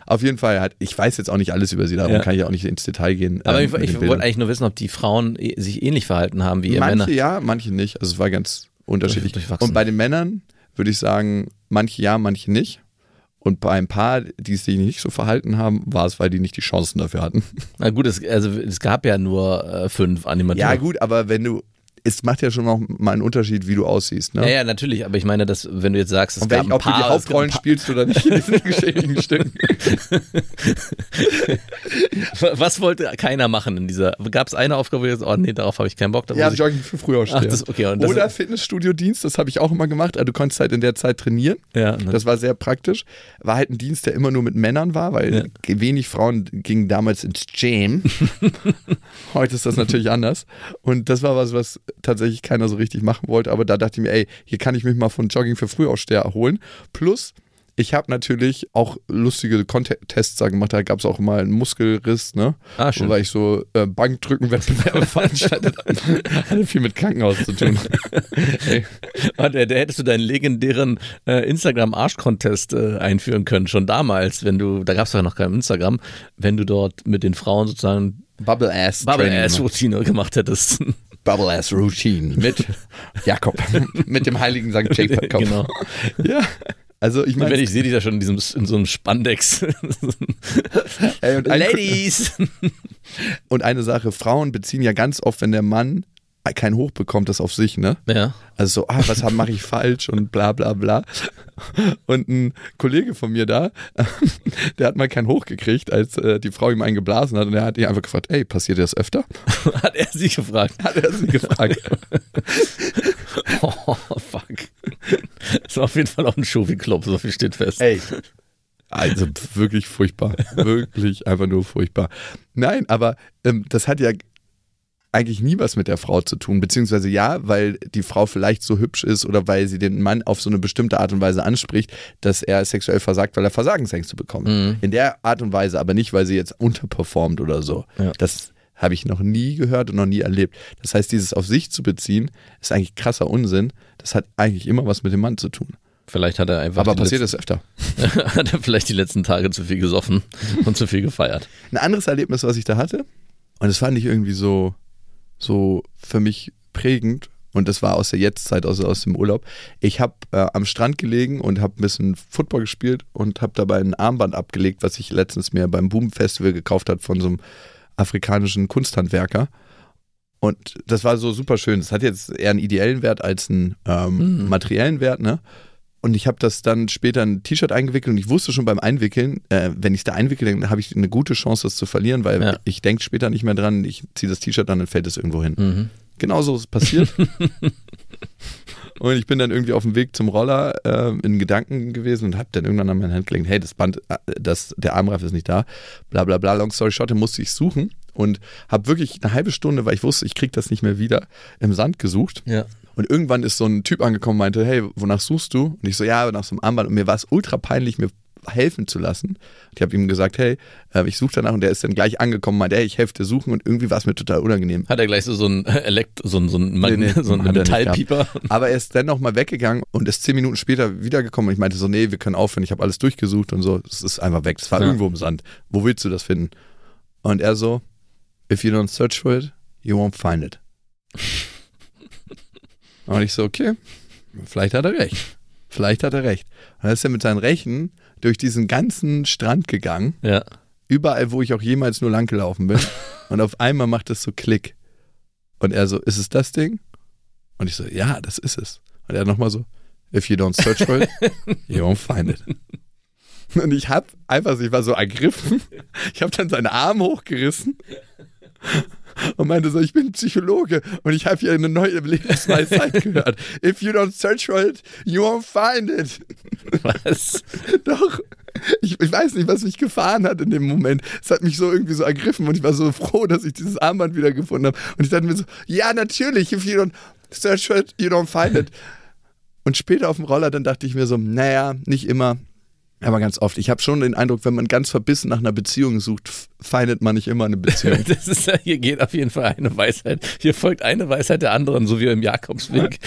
Speaker 1: Auf jeden Fall, hat, ich weiß jetzt auch nicht alles über sie, darum
Speaker 2: Ja.
Speaker 1: kann ich auch nicht ins Detail gehen.
Speaker 2: Aber
Speaker 1: ähm,
Speaker 2: ich, ich wollte eigentlich nur wissen, ob die Frauen eh- sich ähnlich verhalten haben wie ihr
Speaker 1: Manche
Speaker 2: Männer.
Speaker 1: ja, manche nicht. Also es war ganz unterschiedlich. Und bei den Männern würde ich sagen, manche ja, manche nicht. Und bei ein paar, die sich nicht so verhalten haben, war es, weil die nicht die Chancen dafür hatten.
Speaker 2: Na gut, es, also es gab ja nur äh, fünf Animatoren.
Speaker 1: Ja, gut, aber wenn du, es macht ja schon noch mal einen Unterschied, wie du aussiehst. Ne?
Speaker 2: Ja, ja, natürlich, aber ich meine, dass, wenn du jetzt sagst, es
Speaker 1: Und
Speaker 2: gab ein
Speaker 1: ob
Speaker 2: paar,
Speaker 1: du die Hauptrollen spielst oder nicht in diesen geschädigen Stücken. [LAUGHS]
Speaker 2: Was wollte keiner machen in dieser? Gab es eine Aufgabe, wo du jetzt, oh nee, darauf habe ich keinen Bock.
Speaker 1: Ja,
Speaker 2: ich,
Speaker 1: Jogging für Frühaufsteher.
Speaker 2: Ach, das- okay, das-
Speaker 1: Oder Fitnessstudio-Dienst, das habe ich auch immer gemacht. Also du konntest halt in der Zeit trainieren.
Speaker 2: ja, ne?
Speaker 1: Das war sehr praktisch. War halt ein Dienst, der immer nur mit Männern war, weil wenig Frauen gingen damals ins Gym. [LAUGHS] Heute ist das natürlich anders. Und das war was, was tatsächlich keiner so richtig machen wollte. Aber da dachte ich mir, ey, hier kann ich mich mal von Jogging für Frühaufsteher erholen. Plus, ich habe natürlich auch lustige Contests da gemacht. Da gab es auch mal einen Muskelriss, ne?
Speaker 2: Ah, schön.
Speaker 1: Weil ich so äh, Bankdrückenwettbewerbe [LAUGHS] veranstaltet. Hatte viel mit Krankenhaus zu tun. ey,
Speaker 2: der, der hättest du deinen legendären äh, Instagram-Arsch-Contest äh, einführen können, schon damals, wenn du, da gab es ja noch kein Instagram, wenn du dort mit den Frauen sozusagen
Speaker 1: Bubble.
Speaker 2: Bubble-Ass-Routine gemacht hättest.
Speaker 1: Bubble Ass Routine mit [LAUGHS] Jakob, [LAUGHS] mit dem heiligen St. Jacob.
Speaker 2: genau. [LAUGHS]
Speaker 1: Ja. Also ich meine,
Speaker 2: wenn ich sehe dich da schon in, diesem, in so einem Spandex.
Speaker 1: ey, und, ein,
Speaker 2: Ladies!
Speaker 1: und eine Sache, Frauen beziehen ja ganz oft, wenn der Mann kein Hoch bekommt, das auf sich, ne?
Speaker 2: ja.
Speaker 1: Also so, ah, was mache ich falsch und bla bla bla. Und ein Kollege von mir da, [LAUGHS] der hat mal kein Hoch gekriegt, als äh, die Frau ihm einen geblasen hat und er hat ihn einfach gefragt, ey, passiert dir das öfter? [LAUGHS]
Speaker 2: Hat er sie gefragt.
Speaker 1: Hat er sie gefragt. [LAUGHS]
Speaker 2: Oh, fuck. Das war auf jeden Fall auch ein Shovi-Club, so viel steht fest.
Speaker 1: Ey. Also wirklich furchtbar. Wirklich einfach nur furchtbar. Nein, aber ähm, das hat ja eigentlich nie was mit der Frau zu tun, beziehungsweise ja, weil die Frau vielleicht so hübsch ist oder weil sie den Mann auf so eine bestimmte Art und Weise anspricht, dass er sexuell versagt, weil er Versagensängste bekommt.
Speaker 2: Mhm.
Speaker 1: In der Art und Weise, aber nicht, weil sie jetzt unterperformt oder so.
Speaker 2: Ja.
Speaker 1: Das habe ich noch nie gehört und noch nie erlebt. Das heißt, dieses auf sich zu beziehen, ist eigentlich krasser Unsinn. Das hat eigentlich immer was mit dem Mann zu tun.
Speaker 2: Vielleicht hat er einfach.
Speaker 1: Aber passiert das öfter. [LAUGHS]
Speaker 2: hat er vielleicht die letzten Tage zu viel gesoffen und zu viel gefeiert.
Speaker 1: Ein anderes Erlebnis, was ich da hatte, und das fand ich irgendwie so, so für mich prägend, und das war aus der Jetztzeit, also aus dem Urlaub. Ich habe äh, am Strand gelegen und habe ein bisschen Football gespielt und habe dabei ein Armband abgelegt, was ich letztens mir beim Boom Festival gekauft hat von so einem afrikanischen Kunsthandwerker. Und das war so super schön. Das hat jetzt eher einen ideellen Wert als einen ähm,
Speaker 2: Mhm.
Speaker 1: materiellen Wert, ne? Und ich habe das dann später in ein T-Shirt eingewickelt und ich wusste schon beim Einwickeln, äh, wenn ich es da einwickle, dann habe ich eine gute Chance, das zu verlieren, weil
Speaker 2: Ja.
Speaker 1: ich denke später nicht mehr dran, ich ziehe das T-Shirt an, dann fällt es irgendwo hin.
Speaker 2: Mhm.
Speaker 1: Genauso ist es passiert. [LAUGHS] und ich bin dann irgendwie auf dem Weg zum Roller äh, in Gedanken gewesen und habe dann irgendwann an meine Hand gelegt, hey, das Band, äh, das, der Armreif ist nicht da, bla bla bla, long story short, dann musste ich suchen und habe wirklich eine halbe Stunde, weil ich wusste, ich kriege das nicht mehr wieder, im Sand gesucht.
Speaker 2: Ja.
Speaker 1: Und irgendwann ist so ein Typ angekommen und meinte, hey, wonach suchst du? Und ich so, ja, nach so einem Armband. Und mir war es ultra peinlich, mir helfen zu lassen. Ich habe ihm gesagt, hey, äh, ich suche danach und der ist dann gleich angekommen und meinte, hey, ich helfe dir suchen und irgendwie war es mir total unangenehm.
Speaker 2: Hat er gleich so, so ein Elekt so ein, so ein, Mag
Speaker 1: Nee, nee, [LAUGHS]
Speaker 2: so ein
Speaker 1: hat nicht
Speaker 2: Metallpieper.
Speaker 1: Aber er ist dann nochmal weggegangen und ist zehn Minuten später wiedergekommen und ich meinte so, nee, wir können aufhören, ich habe alles durchgesucht und so, es ist einfach weg, es war
Speaker 2: Ja.
Speaker 1: irgendwo im Sand. Wo willst du das finden? Und er so, if you don't search for it, you won't find it. [LAUGHS] und ich so, okay, vielleicht hat er recht. Vielleicht hat er recht. Und dann ist er mit seinen Rechen durch diesen ganzen Strand gegangen,
Speaker 2: Ja.
Speaker 1: überall, wo ich auch jemals nur lang gelaufen bin. [LAUGHS] und auf einmal macht es so Klick. Und er so, ist es das Ding? Und ich so, ja, das ist es. Und er nochmal so, if you don't search for it, [LAUGHS] you won't find it. Und ich hab einfach, ich war so ergriffen. Ich habe dann seinen Arm hochgerissen und meinte so, ich bin Psychologe und ich habe hier eine neue Lebensweisheit [LAUGHS] gehört. If you don't search for it, you won't find it.
Speaker 2: Was? [LAUGHS]
Speaker 1: Doch. Ich, ich weiß nicht, was mich gefahren hat in dem Moment. Es hat mich so irgendwie so ergriffen und ich war so froh, dass ich dieses Armband wieder gefunden habe. Und ich dachte mir so, ja, natürlich, if you don't search for it, you don't find it. Und später auf dem Roller, dann dachte ich mir so, naja, nicht immer, aber ganz oft. Ich habe schon den Eindruck, wenn man ganz verbissen nach einer Beziehung sucht, f- findet man nicht immer eine Beziehung. [LAUGHS]
Speaker 2: Das ist, hier geht auf jeden Fall eine Weisheit. Hier folgt eine Weisheit der anderen, so wie im Jakobsweg.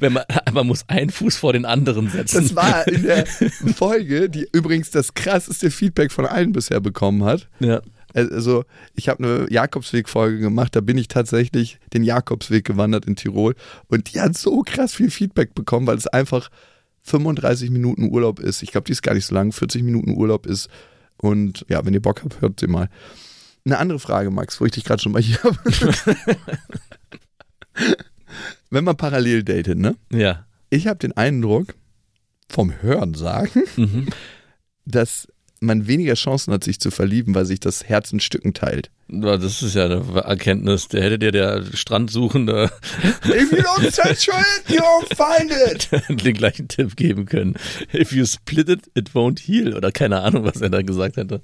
Speaker 2: Wenn man, man muss einen Fuß vor den anderen setzen.
Speaker 1: Das war in der [LAUGHS] Folge, die übrigens das krasseste Feedback von allen bisher bekommen hat.
Speaker 2: ja.
Speaker 1: Also, ich habe eine Jakobsweg-Folge gemacht, da bin ich tatsächlich den Jakobsweg gewandert in Tirol und die hat so krass viel Feedback bekommen, weil es einfach 35 Minuten Urlaub ist. Ich glaube, die ist gar nicht so lang, 40 Minuten Urlaub ist. Und ja, wenn ihr Bock habt, hört sie mal. Eine andere Frage, Max, wo ich dich gerade schon mal hier habe. [LAUGHS] wenn man parallel datet, ne?
Speaker 2: Ja.
Speaker 1: Ich habe den Eindruck, vom Hören sagen,
Speaker 2: Mhm.
Speaker 1: dass man weniger Chancen hat, sich zu verlieben, weil sich das Herz in Stücken teilt.
Speaker 2: Das ist ja eine Erkenntnis. Der hätte dir der Strandsuchende
Speaker 1: If you don't search for it, you won't find it. [LAUGHS]
Speaker 2: den gleichen Tipp geben können. If you split it, it won't heal. Oder keine Ahnung, was er da gesagt hätte.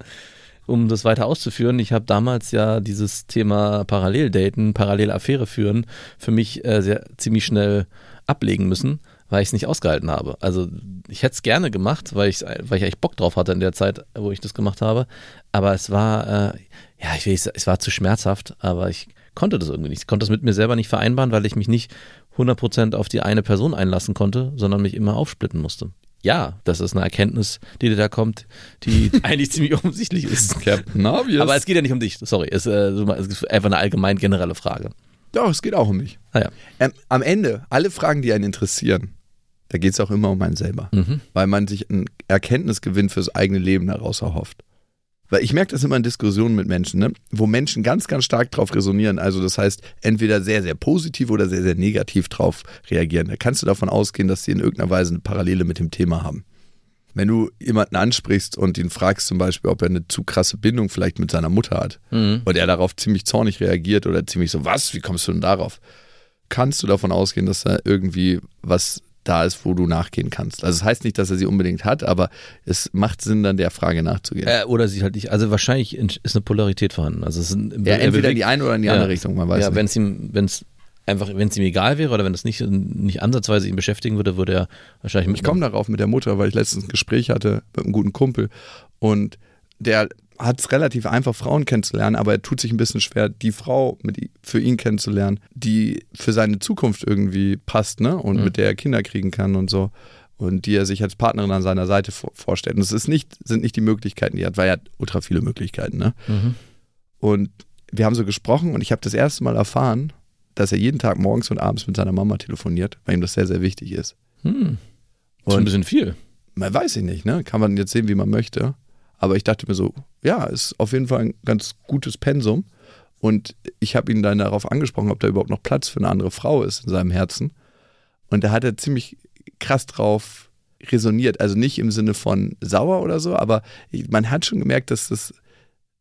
Speaker 2: Um das weiter auszuführen, ich habe damals ja dieses Thema Paralleldaten, Parallelaffäre führen, für mich äh, sehr ziemlich schnell ablegen müssen, weil ich es nicht ausgehalten habe. Also ich hätte es gerne gemacht, weil ich, weil ich echt Bock drauf hatte in der Zeit, wo ich das gemacht habe. Aber es war, äh, ja, ich sagen, es war zu schmerzhaft, aber ich konnte das irgendwie nicht. Ich konnte das mit mir selber nicht vereinbaren, weil ich mich nicht 100% auf die eine Person einlassen konnte, sondern mich immer aufsplitten musste. Ja, das ist eine Erkenntnis, die dir da kommt, die [LAUGHS] eigentlich ziemlich offensichtlich ist.
Speaker 1: Captain Obvious.
Speaker 2: Aber es geht ja nicht um dich, sorry. Es, äh, es ist einfach eine allgemein generelle Frage.
Speaker 1: Doch, es geht auch um mich.
Speaker 2: Naja.
Speaker 1: Ähm, am Ende, alle Fragen, die einen interessieren, da geht es auch immer um einen selber.
Speaker 2: Mhm.
Speaker 1: Weil man sich einen Erkenntnisgewinn fürs eigene Leben daraus erhofft. Weil ich merke das immer in Diskussionen mit Menschen, ne? wo Menschen ganz, ganz stark drauf resonieren. Also das heißt, entweder sehr, sehr positiv oder sehr, sehr negativ drauf reagieren. Da kannst du davon ausgehen, dass sie in irgendeiner Weise eine Parallele mit dem Thema haben. Wenn du jemanden ansprichst und ihn fragst zum Beispiel, ob er eine zu krasse Bindung vielleicht mit seiner Mutter hat
Speaker 2: Mhm.
Speaker 1: und er darauf ziemlich zornig reagiert oder ziemlich so, was, wie kommst du denn darauf? Kannst du davon ausgehen, dass da irgendwie was da ist, wo du nachgehen kannst. Also es das heißt nicht, dass er sie unbedingt hat, aber es macht Sinn, dann der Frage nachzugehen.
Speaker 2: Äh, oder sie halt nicht. Also wahrscheinlich in- ist eine Polarität vorhorten. Also es ist ein,
Speaker 1: ja,
Speaker 2: er
Speaker 1: entweder in
Speaker 2: bewegt-
Speaker 1: die eine oder in die
Speaker 2: Ja.
Speaker 1: andere Richtung, man weiß
Speaker 2: ja, wenn es ihm, wenn es einfach, wenn es ihm egal wäre oder wenn es nicht, nicht ansatzweise ihn beschäftigen würde, würde er wahrscheinlich
Speaker 1: Ich komme darauf mit der Mutter, weil ich letztens ein Gespräch hatte mit einem guten Kumpel und der hat es relativ einfach, Frauen kennenzulernen, aber er tut sich ein bisschen schwer, die Frau mit, für ihn kennenzulernen, die für seine Zukunft irgendwie passt, ne? Und
Speaker 2: Mhm.
Speaker 1: mit der er Kinder kriegen kann und so. Und die er sich als Partnerin an seiner Seite vor, vorstellt. Und es ist nicht, sind nicht die Möglichkeiten, die er hat, weil er hat ultra viele Möglichkeiten, ne?
Speaker 2: Mhm.
Speaker 1: Und wir haben so gesprochen und ich habe das erste Mal erfahren, dass er jeden Tag morgens und abends mit seiner Mama telefoniert, weil ihm das sehr, sehr wichtig ist.
Speaker 2: Hm. Ist ein bisschen viel.
Speaker 1: man weiß ich nicht, ne? Kann man jetzt sehen, wie man möchte. Aber ich dachte mir so, ja, ist auf jeden Fall ein ganz gutes Pensum. Und ich habe ihn dann darauf angesprochen, ob da überhaupt noch Platz für eine andere Frau ist in seinem Herzen. Und da hat er ziemlich krass drauf resoniert. Also nicht im Sinne von sauer oder so, aber man hat schon gemerkt, dass das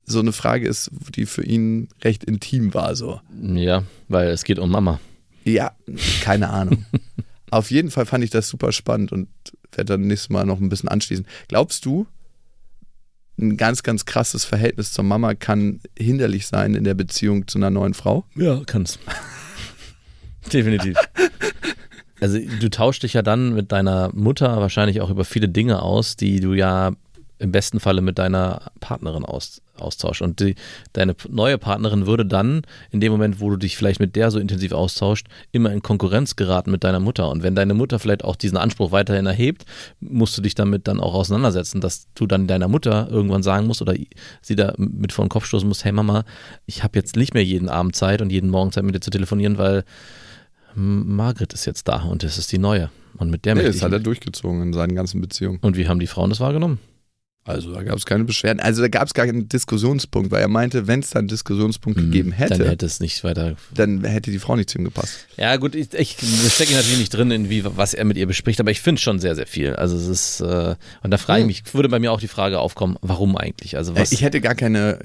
Speaker 1: so eine Frage ist, die für ihn recht intim war. So.
Speaker 2: Ja, weil es geht um Mama.
Speaker 1: Ja, keine Ahnung. [LAUGHS] Auf jeden Fall fand ich das super spannend und werde dann nächstes Mal noch ein bisschen anschließen. Glaubst du, ein ganz, ganz krasses Verhältnis zur Mama kann hinderlich sein in der Beziehung zu einer neuen Frau?
Speaker 2: Ja, kann's. [LAUGHS] Definitiv. Also du tauschst dich ja dann mit deiner Mutter wahrscheinlich auch über viele Dinge aus, die du ja im besten Falle mit deiner Partnerin aus, austauscht. Und die, deine neue Partnerin würde dann, in dem Moment, wo du dich vielleicht mit der so intensiv austauscht, immer in Konkurrenz geraten mit deiner Mutter. Und wenn deine Mutter vielleicht auch diesen Anspruch weiterhin erhebt, musst du dich damit dann auch auseinandersetzen, dass du dann deiner Mutter irgendwann sagen musst oder sie da mit vor den Kopf stoßen musst, hey Mama, ich habe jetzt nicht mehr jeden Abend Zeit und jeden Morgen Zeit mit dir zu telefonieren, weil Margret ist jetzt da und das ist die neue. Und mit der
Speaker 1: Nee, das hat er durchgezogen in seinen ganzen Beziehungen.
Speaker 2: Und wie haben die Frauen das wahrgenommen?
Speaker 1: Also da gab es keine Beschwerden. Also da gab es gar keinen Diskussionspunkt, weil er meinte, wenn es da einen Diskussionspunkt gegeben hätte,
Speaker 2: Dann hätte es nicht weiter.
Speaker 1: dann hätte die Frau nicht zu ihm gepasst.
Speaker 2: Ja, gut, ich, ich stecke natürlich nicht drin, in wie, was er mit ihr bespricht, aber ich finde schon sehr, sehr viel. Also es ist, äh, und da frage ich
Speaker 1: Hm.
Speaker 2: mich, würde bei mir auch die Frage aufkommen, warum eigentlich? Also was.
Speaker 1: Ich hätte gar keine,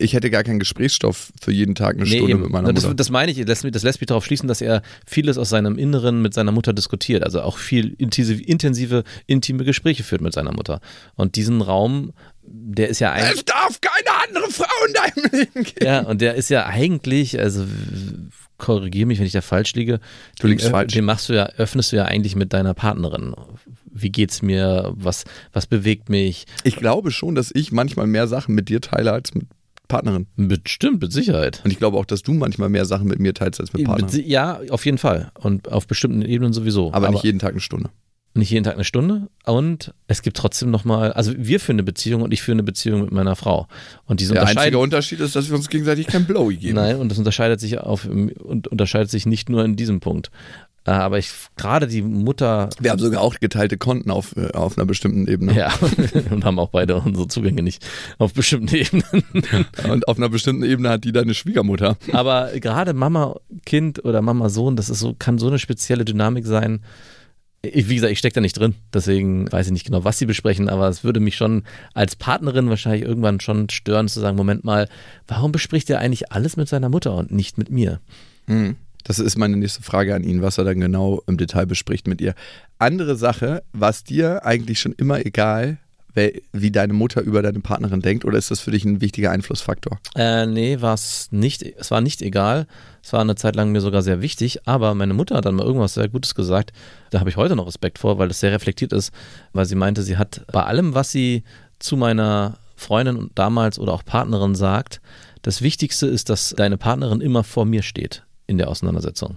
Speaker 1: ich hätte gar keinen Gesprächsstoff für jeden Tag eine
Speaker 2: Nee,
Speaker 1: Stunde
Speaker 2: eben.
Speaker 1: mit meiner
Speaker 2: das,
Speaker 1: Mutter.
Speaker 2: das meine ich, das lässt, mich- das lässt mich darauf schließen, dass er vieles aus seinem Inneren mit seiner Mutter diskutiert, also auch viel intensive, intensive intime Gespräche führt mit seiner Mutter. Und diesen Raum, der ist ja eigentlich.
Speaker 1: es darf keine andere Frau in deinem Leben geben.
Speaker 2: Ja, und der ist ja eigentlich, also korrigiere mich, wenn ich da falsch liege.
Speaker 1: Du liegst
Speaker 2: den, ö-
Speaker 1: falsch.
Speaker 2: Den machst du ja, öffnest du ja eigentlich mit deiner Partnerin. Wie geht's mir? Was, was bewegt mich?
Speaker 1: Ich glaube schon, dass ich manchmal mehr Sachen mit dir teile als mit Partnerin.
Speaker 2: Bestimmt, mit Sicherheit.
Speaker 1: Und ich glaube auch, dass du manchmal mehr Sachen mit mir teilst als mit Partnerin.
Speaker 2: Ja, auf jeden Fall. Und auf bestimmten Ebenen sowieso.
Speaker 1: Aber, nicht jeden Tag eine Stunde.
Speaker 2: nicht jeden Tag eine Stunde. Und es gibt trotzdem nochmal, also wir führen eine Beziehung und ich führe eine Beziehung mit meiner Frau. Und diese
Speaker 1: Der einzige. Unterschied ist, dass wir uns gegenseitig kein Blowy geben.
Speaker 2: Nein, und das unterscheidet sich auf und unterscheidet sich nicht nur in diesem Punkt. Äh, Aber ich gerade die Mutter
Speaker 1: Wir haben sogar auch geteilte Konten auf, äh, auf einer bestimmten Ebene.
Speaker 2: Ja, [LAUGHS] und haben auch beide unsere Zugänge nicht auf bestimmten Ebenen.
Speaker 1: Und auf einer bestimmten Ebene hat die deine Schwiegermutter.
Speaker 2: Aber gerade Mama, Kind oder Mama, Sohn, das ist so, kann so eine spezielle Dynamik sein. Ich, wie gesagt, ich stecke da nicht drin, deswegen weiß ich nicht genau, was sie besprechen, aber es würde mich schon als Partnerin wahrscheinlich irgendwann schon stören, zu sagen, Moment mal, warum bespricht er eigentlich alles mit seiner Mutter und nicht mit mir?
Speaker 1: Hm. Das ist meine nächste Frage an ihn, was er dann genau im Detail bespricht mit ihr. Andere Sache, war es dir eigentlich schon immer egal, wie deine Mutter über deine Partnerin denkt, oder ist das für dich ein wichtiger Einflussfaktor?
Speaker 2: Äh, nee, war es nicht. Es war nicht egal. Es war eine Zeit lang mir sogar sehr wichtig, aber meine Mutter hat dann mal irgendwas sehr Gutes gesagt. Da habe ich heute noch Respekt vor, weil das sehr reflektiert ist, weil sie meinte, sie hat bei allem, was sie zu meiner Freundin und damals oder auch Partnerin sagt, das Wichtigste ist, dass deine Partnerin immer vor mir steht in der Auseinandersetzung.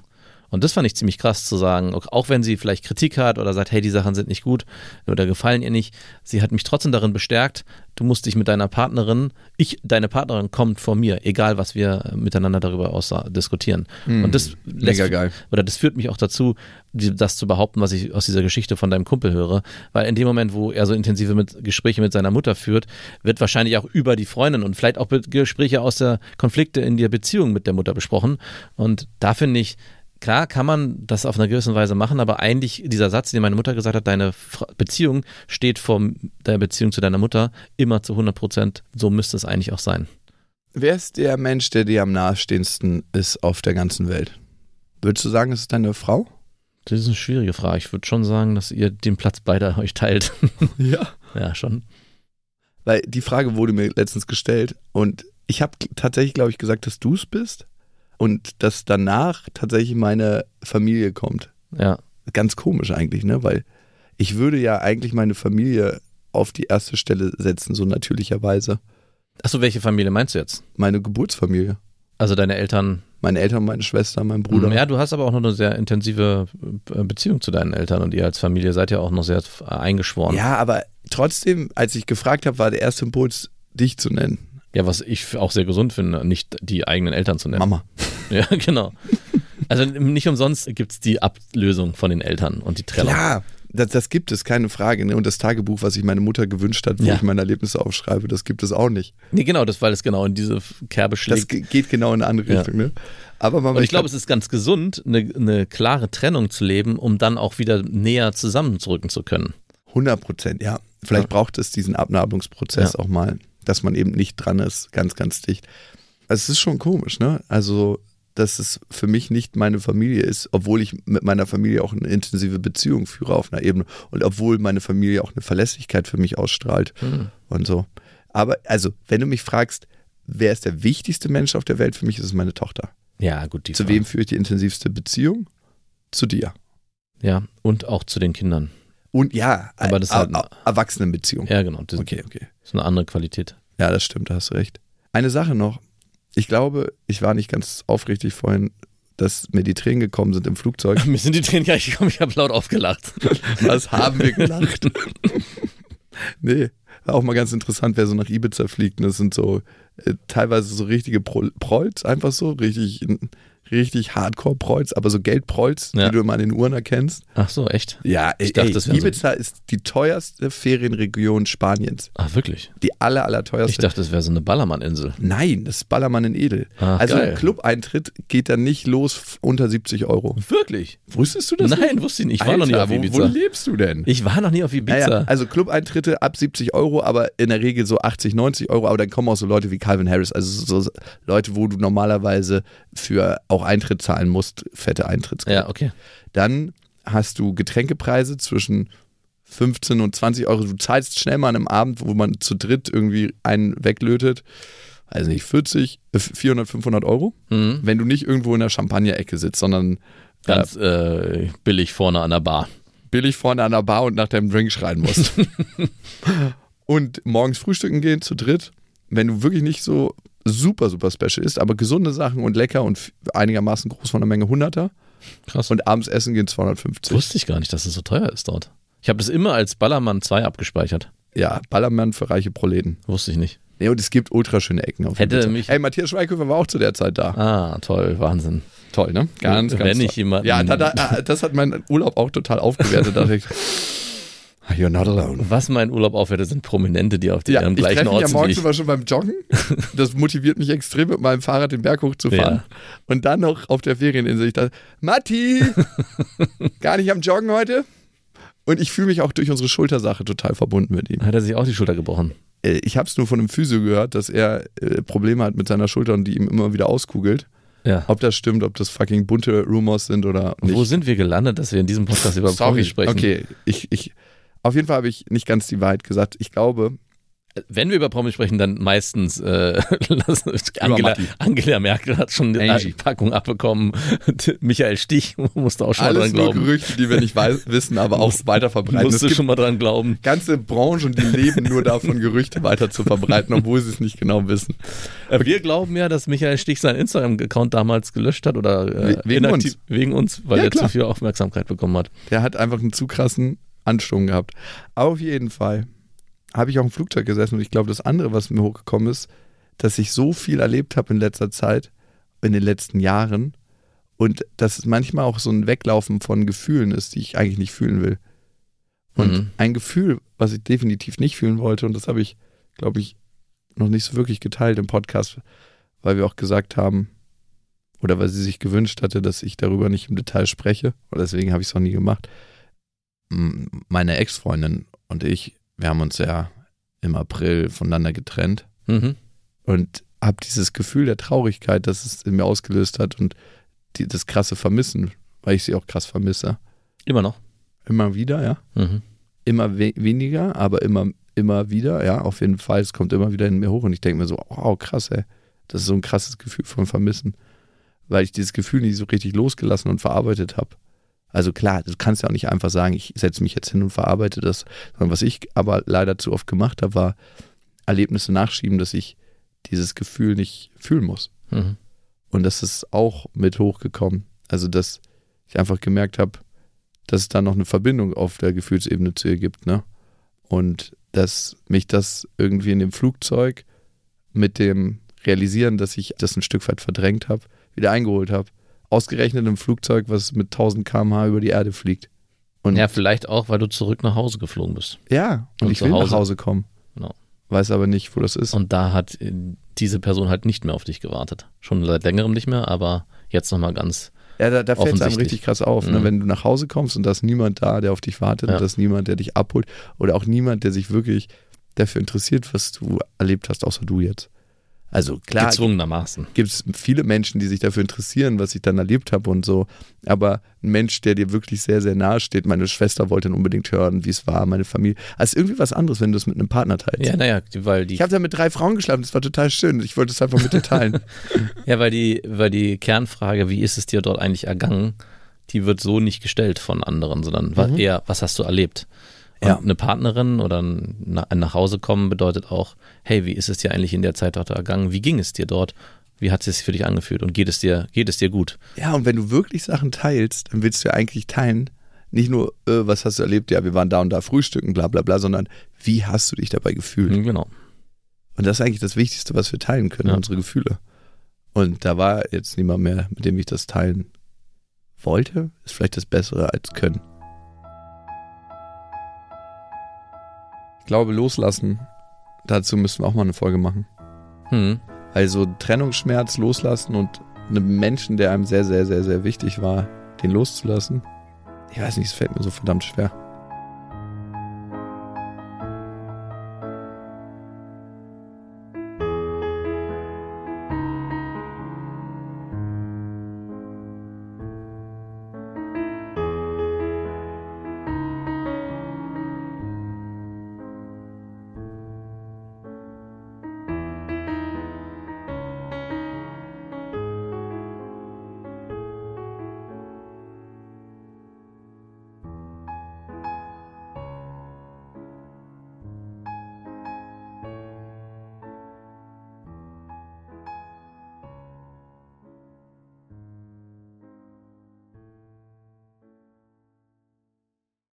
Speaker 2: Und das fand ich ziemlich krass zu sagen, auch- wenn sie vielleicht Kritik hat oder sagt, hey, die Sachen sind nicht gut oder gefallen ihr nicht, sie hat mich trotzdem darin bestärkt, du musst dich mit deiner Partnerin, ich, deine Partnerin kommt vor mir, egal was wir miteinander darüber diskutieren. Und das lässt,
Speaker 1: Mega geil.
Speaker 2: oder das führt mich auch dazu, das zu behaupten, was ich aus dieser Geschichte von deinem Kumpel höre. Weil in dem Moment, wo er so intensive mit, Gespräche mit seiner Mutter führt, wird wahrscheinlich auch über die Freundin und vielleicht auch Gespräche aus der Konflikte in der Beziehung mit der Mutter besprochen. Und da finde ich, Klar kann man das auf einer gewissen Weise machen, aber eigentlich dieser Satz, den meine Mutter gesagt hat, deine Beziehung steht vor deiner Beziehung zu deiner Mutter immer zu 100 Prozent. So müsste es eigentlich auch sein.
Speaker 1: Wer ist der Mensch, der dir am nahestehendsten ist auf der ganzen Welt? Würdest du sagen, es ist deine Frau?
Speaker 2: Das ist eine schwierige Frage. Ich würde schon sagen, dass ihr den Platz beider [LAUGHS] euch teilt. [LAUGHS]
Speaker 1: Ja.
Speaker 2: ja, schon.
Speaker 1: Weil die Frage wurde mir letztens gestellt und ich habe tatsächlich, glaube ich, gesagt, dass du es bist und dass danach tatsächlich meine Familie kommt.
Speaker 2: Ja.
Speaker 1: Ganz komisch eigentlich, ne? Weil ich würde ja eigentlich meine Familie auf die erste Stelle setzen, so natürlicherweise.
Speaker 2: Achso, welche Familie meinst du jetzt?
Speaker 1: Meine Geburtsfamilie.
Speaker 2: Also deine Eltern.
Speaker 1: Meine Eltern, meine Schwester, mein Bruder.
Speaker 2: Ja, du hast aber auch noch eine sehr intensive äh, Beziehung zu deinen Eltern und ihr als Familie seid ja auch noch sehr eingeschworen.
Speaker 1: Ja, aber trotzdem, als ich gefragt habe, war der erste Impuls, dich zu nennen.
Speaker 2: Ja, was ich auch sehr gesund finde, nicht die eigenen Eltern zu nennen.
Speaker 1: Mama. [LAUGHS]
Speaker 2: Ja, genau. Also nicht umsonst gibt es die Ablösung von den Eltern und die Trennung.
Speaker 1: Klar, das, das gibt es, keine Frage. Ne? Und das Tagebuch, was sich meine Mutter gewünscht hat, wo
Speaker 2: Ja.
Speaker 1: ich meine Erlebnisse aufschreibe, das gibt es auch nicht.
Speaker 2: Nee, genau, das, weil es genau in diese Kerbe
Speaker 1: Das
Speaker 2: schlägt.
Speaker 1: ge- geht genau in eine andere
Speaker 2: Ja.
Speaker 1: Richtung. Ne? Aber Mama,
Speaker 2: Und ich glaube, es ist ganz gesund, eine, eine klare Trennung zu leben, um dann auch wieder näher zusammenzurücken zu können.
Speaker 1: 100 Prozent, ja. Vielleicht
Speaker 2: Ja.
Speaker 1: braucht es diesen Abnabelungsprozess
Speaker 2: Ja.
Speaker 1: auch mal, dass man eben nicht dran ist, ganz, ganz dicht. Es ist schon komisch, ne? Also, dass es für mich nicht meine Familie ist, obwohl ich mit meiner Familie auch eine intensive Beziehung führe auf einer Ebene und obwohl meine Familie auch eine Verlässlichkeit für mich ausstrahlt
Speaker 2: Hm.
Speaker 1: und so. Aber also, wenn du mich fragst, wer ist der wichtigste Mensch auf der Welt für mich, ist es meine Tochter.
Speaker 2: Ja, gut, die
Speaker 1: Zu
Speaker 2: Frage.
Speaker 1: wem führe ich die intensivste Beziehung? Zu dir.
Speaker 2: Ja, und auch zu den Kindern.
Speaker 1: Und ja,
Speaker 2: Aber das halt
Speaker 1: er- er- Erwachsenenbeziehung.
Speaker 2: Ja, genau. Das
Speaker 1: Okay, okay.
Speaker 2: ist eine andere Qualität.
Speaker 1: Ja, das stimmt, da hast du recht. Eine Sache noch. Ich glaube, ich war nicht ganz aufrichtig vorhin, dass mir die Tränen gekommen sind im Flugzeug. [LAUGHS]
Speaker 2: Mir sind die Tränen gar nicht gekommen, ich habe laut aufgelacht. [LAUGHS]
Speaker 1: Was haben wir gelacht? [LAUGHS] nee, auch mal ganz interessant, wer so nach Ibiza fliegt. Und das sind so äh, teilweise so richtige Pro Prolls, einfach so, richtig, richtig Hardcore-Prolls, aber so Geldprolls,
Speaker 2: Ja.
Speaker 1: die du immer an den Uhren erkennst.
Speaker 2: Ach so, echt?
Speaker 1: Ja,
Speaker 2: Ich dachte, das so-
Speaker 1: Ibiza ist die teuerste Ferienregion Spaniens.
Speaker 2: Ach, wirklich?
Speaker 1: Die aller, aller teuerste.
Speaker 2: Ich dachte, das wäre so eine Ballermann-Insel.
Speaker 1: Nein, das ist Ballermann in Edel.
Speaker 2: Ach,
Speaker 1: also
Speaker 2: geil.
Speaker 1: ein Club-Eintritt geht dann nicht los unter 70 Euro.
Speaker 2: Wirklich?
Speaker 1: Wusstest du das?
Speaker 2: Nein, wusste ich nicht. Ich war
Speaker 1: Alter,
Speaker 2: noch nie auf
Speaker 1: wo,
Speaker 2: Ibiza.
Speaker 1: wo lebst du denn?
Speaker 2: ich war noch nie auf Ibiza.
Speaker 1: Naja, also Club-Eintritte ab 70 Euro, aber in der Regel so 80, 90 Euro. Aber dann kommen auch so Leute wie Calvin Harris, also so Leute, wo du normalerweise für auch Eintritt zahlen musst, fette Eintrittsgeld.
Speaker 2: ja, okay.
Speaker 1: Dann hast du Getränkepreise zwischen 15 und 20 Euro. Du zahlst schnell mal an einem Abend, wo man zu dritt irgendwie einen weglötet. Also nicht 40, äh, 400, 500 Euro.
Speaker 2: Mhm.
Speaker 1: Wenn du nicht irgendwo in der Champagner-Ecke sitzt, sondern
Speaker 2: Ganz äh, billig vorne an der Bar.
Speaker 1: billig vorne an der Bar und nach deinem Drink schreien musst. [LAUGHS] und morgens frühstücken gehen zu dritt, wenn du wirklich nicht so super, super special ist, aber gesunde Sachen und lecker und einigermaßen groß von der Menge Hunderter
Speaker 2: Krass.
Speaker 1: und abends essen gehen 250.
Speaker 2: Wusste ich gar nicht, dass es so teuer ist dort. Ich habe das immer als Ballermann 2 abgespeichert.
Speaker 1: Ja, Ballermann für reiche Proleten.
Speaker 2: Wusste ich nicht.
Speaker 1: Nee, und es gibt ultraschöne Ecken auf
Speaker 2: Hätte mich-
Speaker 1: Hey, Matthias Schweighöfer war auch zu der Zeit da.
Speaker 2: Ah, toll, Wahnsinn.
Speaker 1: Toll, ne? Ganz,
Speaker 2: Wenn
Speaker 1: ganz
Speaker 2: ich
Speaker 1: toll.
Speaker 2: jemanden-
Speaker 1: Ja, da, da, [LAUGHS] das hat meinen Urlaub auch total aufgewertet. da dachte ich, "Ah, you're not alone.
Speaker 2: Was mein Urlaub aufwertet, sind Prominente, die auf die
Speaker 1: Ja,
Speaker 2: am
Speaker 1: ich
Speaker 2: gleichen
Speaker 1: treffe
Speaker 2: Ort
Speaker 1: ja
Speaker 2: sind wie
Speaker 1: morgens
Speaker 2: ich.
Speaker 1: immer schon beim Joggen. Das motiviert mich extrem, mit meinem Fahrrad den Berg hochzufahren.
Speaker 2: Ja.
Speaker 1: Und dann noch auf der Ferieninsel. Ich dachte, Matti, [LAUGHS] gar nicht am Joggen heute? Und ich fühle mich auch durch unsere Schultersache total verbunden mit ihm.
Speaker 2: Hat er sich auch die Schulter gebrochen?
Speaker 1: Äh, Ich habe es nur von einem Physio gehört, dass er äh, Probleme hat mit seiner Schulter und die ihm immer wieder auskugelt.
Speaker 2: Ja.
Speaker 1: Ob das stimmt, ob das fucking bunte Rumors sind oder nicht.
Speaker 2: Wo sind wir gelandet, dass wir in diesem Podcast über Promis sprechen?
Speaker 1: okay. Ich, ich, auf jeden Fall habe ich nicht ganz die Wahrheit gesagt. Ich glaube,
Speaker 2: Wenn wir über Promis sprechen, dann meistens äh, [LAUGHS] Angela. Angela Merkel hat schon eine
Speaker 1: Angie.
Speaker 2: Packung abbekommen. [LAUGHS] Michael Stich [LAUGHS] musste auch schon mal
Speaker 1: alles
Speaker 2: dran
Speaker 1: nur
Speaker 2: glauben.
Speaker 1: Gerüchte, die wir nicht weiß, wissen, aber auch weiter verbreiten.
Speaker 2: Musste schon mal dran glauben.
Speaker 1: ganze Branchen, die leben nur davon, Gerüchte weiter zu verbreiten, obwohl sie es nicht genau wissen.
Speaker 2: Äh, Wir glauben ja, dass Michael Stich seinen Instagram-Account damals gelöscht hat oder äh,
Speaker 1: We- wegen
Speaker 2: inaktiv-
Speaker 1: uns.
Speaker 2: wegen uns, weil
Speaker 1: Ja,
Speaker 2: er
Speaker 1: klar.
Speaker 2: zu viel Aufmerksamkeit bekommen hat.
Speaker 1: Der hat einfach einen zu krassen Ansturm gehabt. Auf jeden Fall habe ich auch im Flugzeug gesessen und ich glaube, das andere, was mir hochgekommen ist, dass ich so viel erlebt habe in letzter Zeit, in den letzten Jahren und dass es manchmal auch so ein Weglaufen von Gefühlen ist, die ich eigentlich nicht fühlen will. Und
Speaker 2: Mhm.
Speaker 1: ein Gefühl, was ich definitiv nicht fühlen wollte, und das habe ich, glaube ich, noch nicht so wirklich geteilt im Podcast, weil wir auch gesagt haben, oder weil sie sich gewünscht hatte, dass ich darüber nicht im Detail spreche, und deswegen habe ich es auch nie gemacht. Meine Ex-Freundin und ich, wir haben uns ja im April voneinander getrennt
Speaker 2: Mhm.
Speaker 1: und habe dieses Gefühl der Traurigkeit, das es in mir ausgelöst hat und die, das krasse Vermissen, weil ich sie auch krass vermisse.
Speaker 2: Immer noch.
Speaker 1: Immer wieder, ja.
Speaker 2: Mhm.
Speaker 1: immer we weniger, aber immer, immer wieder, ja, auf jeden Fall. Es kommt immer wieder in mir hoch und ich denke mir so, wow, krass, ey. Das ist so ein krasses Gefühl von Vermissen, weil ich dieses Gefühl nicht so richtig losgelassen und verarbeitet habe. Also klar, du kannst ja auch nicht einfach sagen, ich setze mich jetzt hin und verarbeite das, sondern was ich aber leider zu oft gemacht habe, war Erlebnisse nachschieben, dass ich dieses Gefühl nicht fühlen muss.
Speaker 2: Mhm.
Speaker 1: Und das ist auch mit hochgekommen. Also, dass ich einfach gemerkt habe, dass es da noch eine Verbindung auf der Gefühlsebene zu ihr gibt, ne? Und dass mich das irgendwie in dem Flugzeug mit dem Realisieren, dass ich das ein Stück weit verdrängt habe, wieder eingeholt habe. Ausgerechnet im Flugzeug, was mit 1000 km/h über die Erde fliegt. Und
Speaker 2: Ja, vielleicht auch, weil du zurück nach Hause geflogen bist.
Speaker 1: ja, und,
Speaker 2: Und
Speaker 1: ich will nach
Speaker 2: Hause.
Speaker 1: Hause kommen.
Speaker 2: Genau.
Speaker 1: Weiß aber nicht, wo das ist.
Speaker 2: Und da hat äh, diese Person halt nicht mehr auf dich gewartet. Schon seit längerem nicht mehr, aber jetzt nochmal ganz.
Speaker 1: Ja, da, da fällt es einem richtig krass auf, ne?
Speaker 2: Mhm.
Speaker 1: wenn du nach Hause kommst und da ist niemand da, der auf dich wartet,
Speaker 2: Ja.
Speaker 1: und da ist niemand, der dich abholt oder auch niemand, der sich wirklich dafür interessiert, was du erlebt hast, außer du jetzt. Also klar,
Speaker 2: Gezwungenermaßen.
Speaker 1: gibt es viele Menschen, die sich dafür interessieren, was ich dann erlebt habe und so. Aber ein Mensch, der dir wirklich sehr, sehr nahe steht, meine Schwester wollte dann unbedingt hören, wie es war, meine Familie. Also irgendwie was anderes, wenn du es mit einem Partner teilst.
Speaker 2: Ja, naja, weil die
Speaker 1: Ich habe da mit drei Frauen geschlafen, das war total schön. Ich wollte es einfach mit dir teilen. [LAUGHS]
Speaker 2: Ja, weil die, weil die Kernfrage, wie ist es dir dort eigentlich ergangen, die wird so nicht gestellt von anderen, sondern wa- eher, was hast du erlebt?
Speaker 1: Ja.
Speaker 2: eine Partnerin oder ein nach Hause kommen bedeutet auch, hey, wie ist es dir eigentlich in der Zeit dort ergangen? Wie ging es dir dort? Wie hat es sich für dich angefühlt? Und geht es dir, geht es dir gut?
Speaker 1: ja, und wenn du wirklich Sachen teilst, dann willst du ja eigentlich teilen, nicht nur, äh, was hast du erlebt, ja, wir waren da und da frühstücken, bla bla bla, sondern wie hast du dich dabei gefühlt?
Speaker 2: Mhm, Genau.
Speaker 1: Und das ist eigentlich das Wichtigste, was wir teilen können,
Speaker 2: Ja.
Speaker 1: unsere Gefühle. Und da war jetzt niemand mehr, mit dem ich das teilen wollte. Ist vielleicht das Bessere als können. Ich glaube, loslassen, dazu müssen wir auch mal eine Folge machen.
Speaker 2: Hm.
Speaker 1: Also Trennungsschmerz loslassen und einem Menschen, der einem sehr, sehr, sehr, sehr wichtig war, den loszulassen. Ich weiß nicht, es fällt mir so verdammt schwer.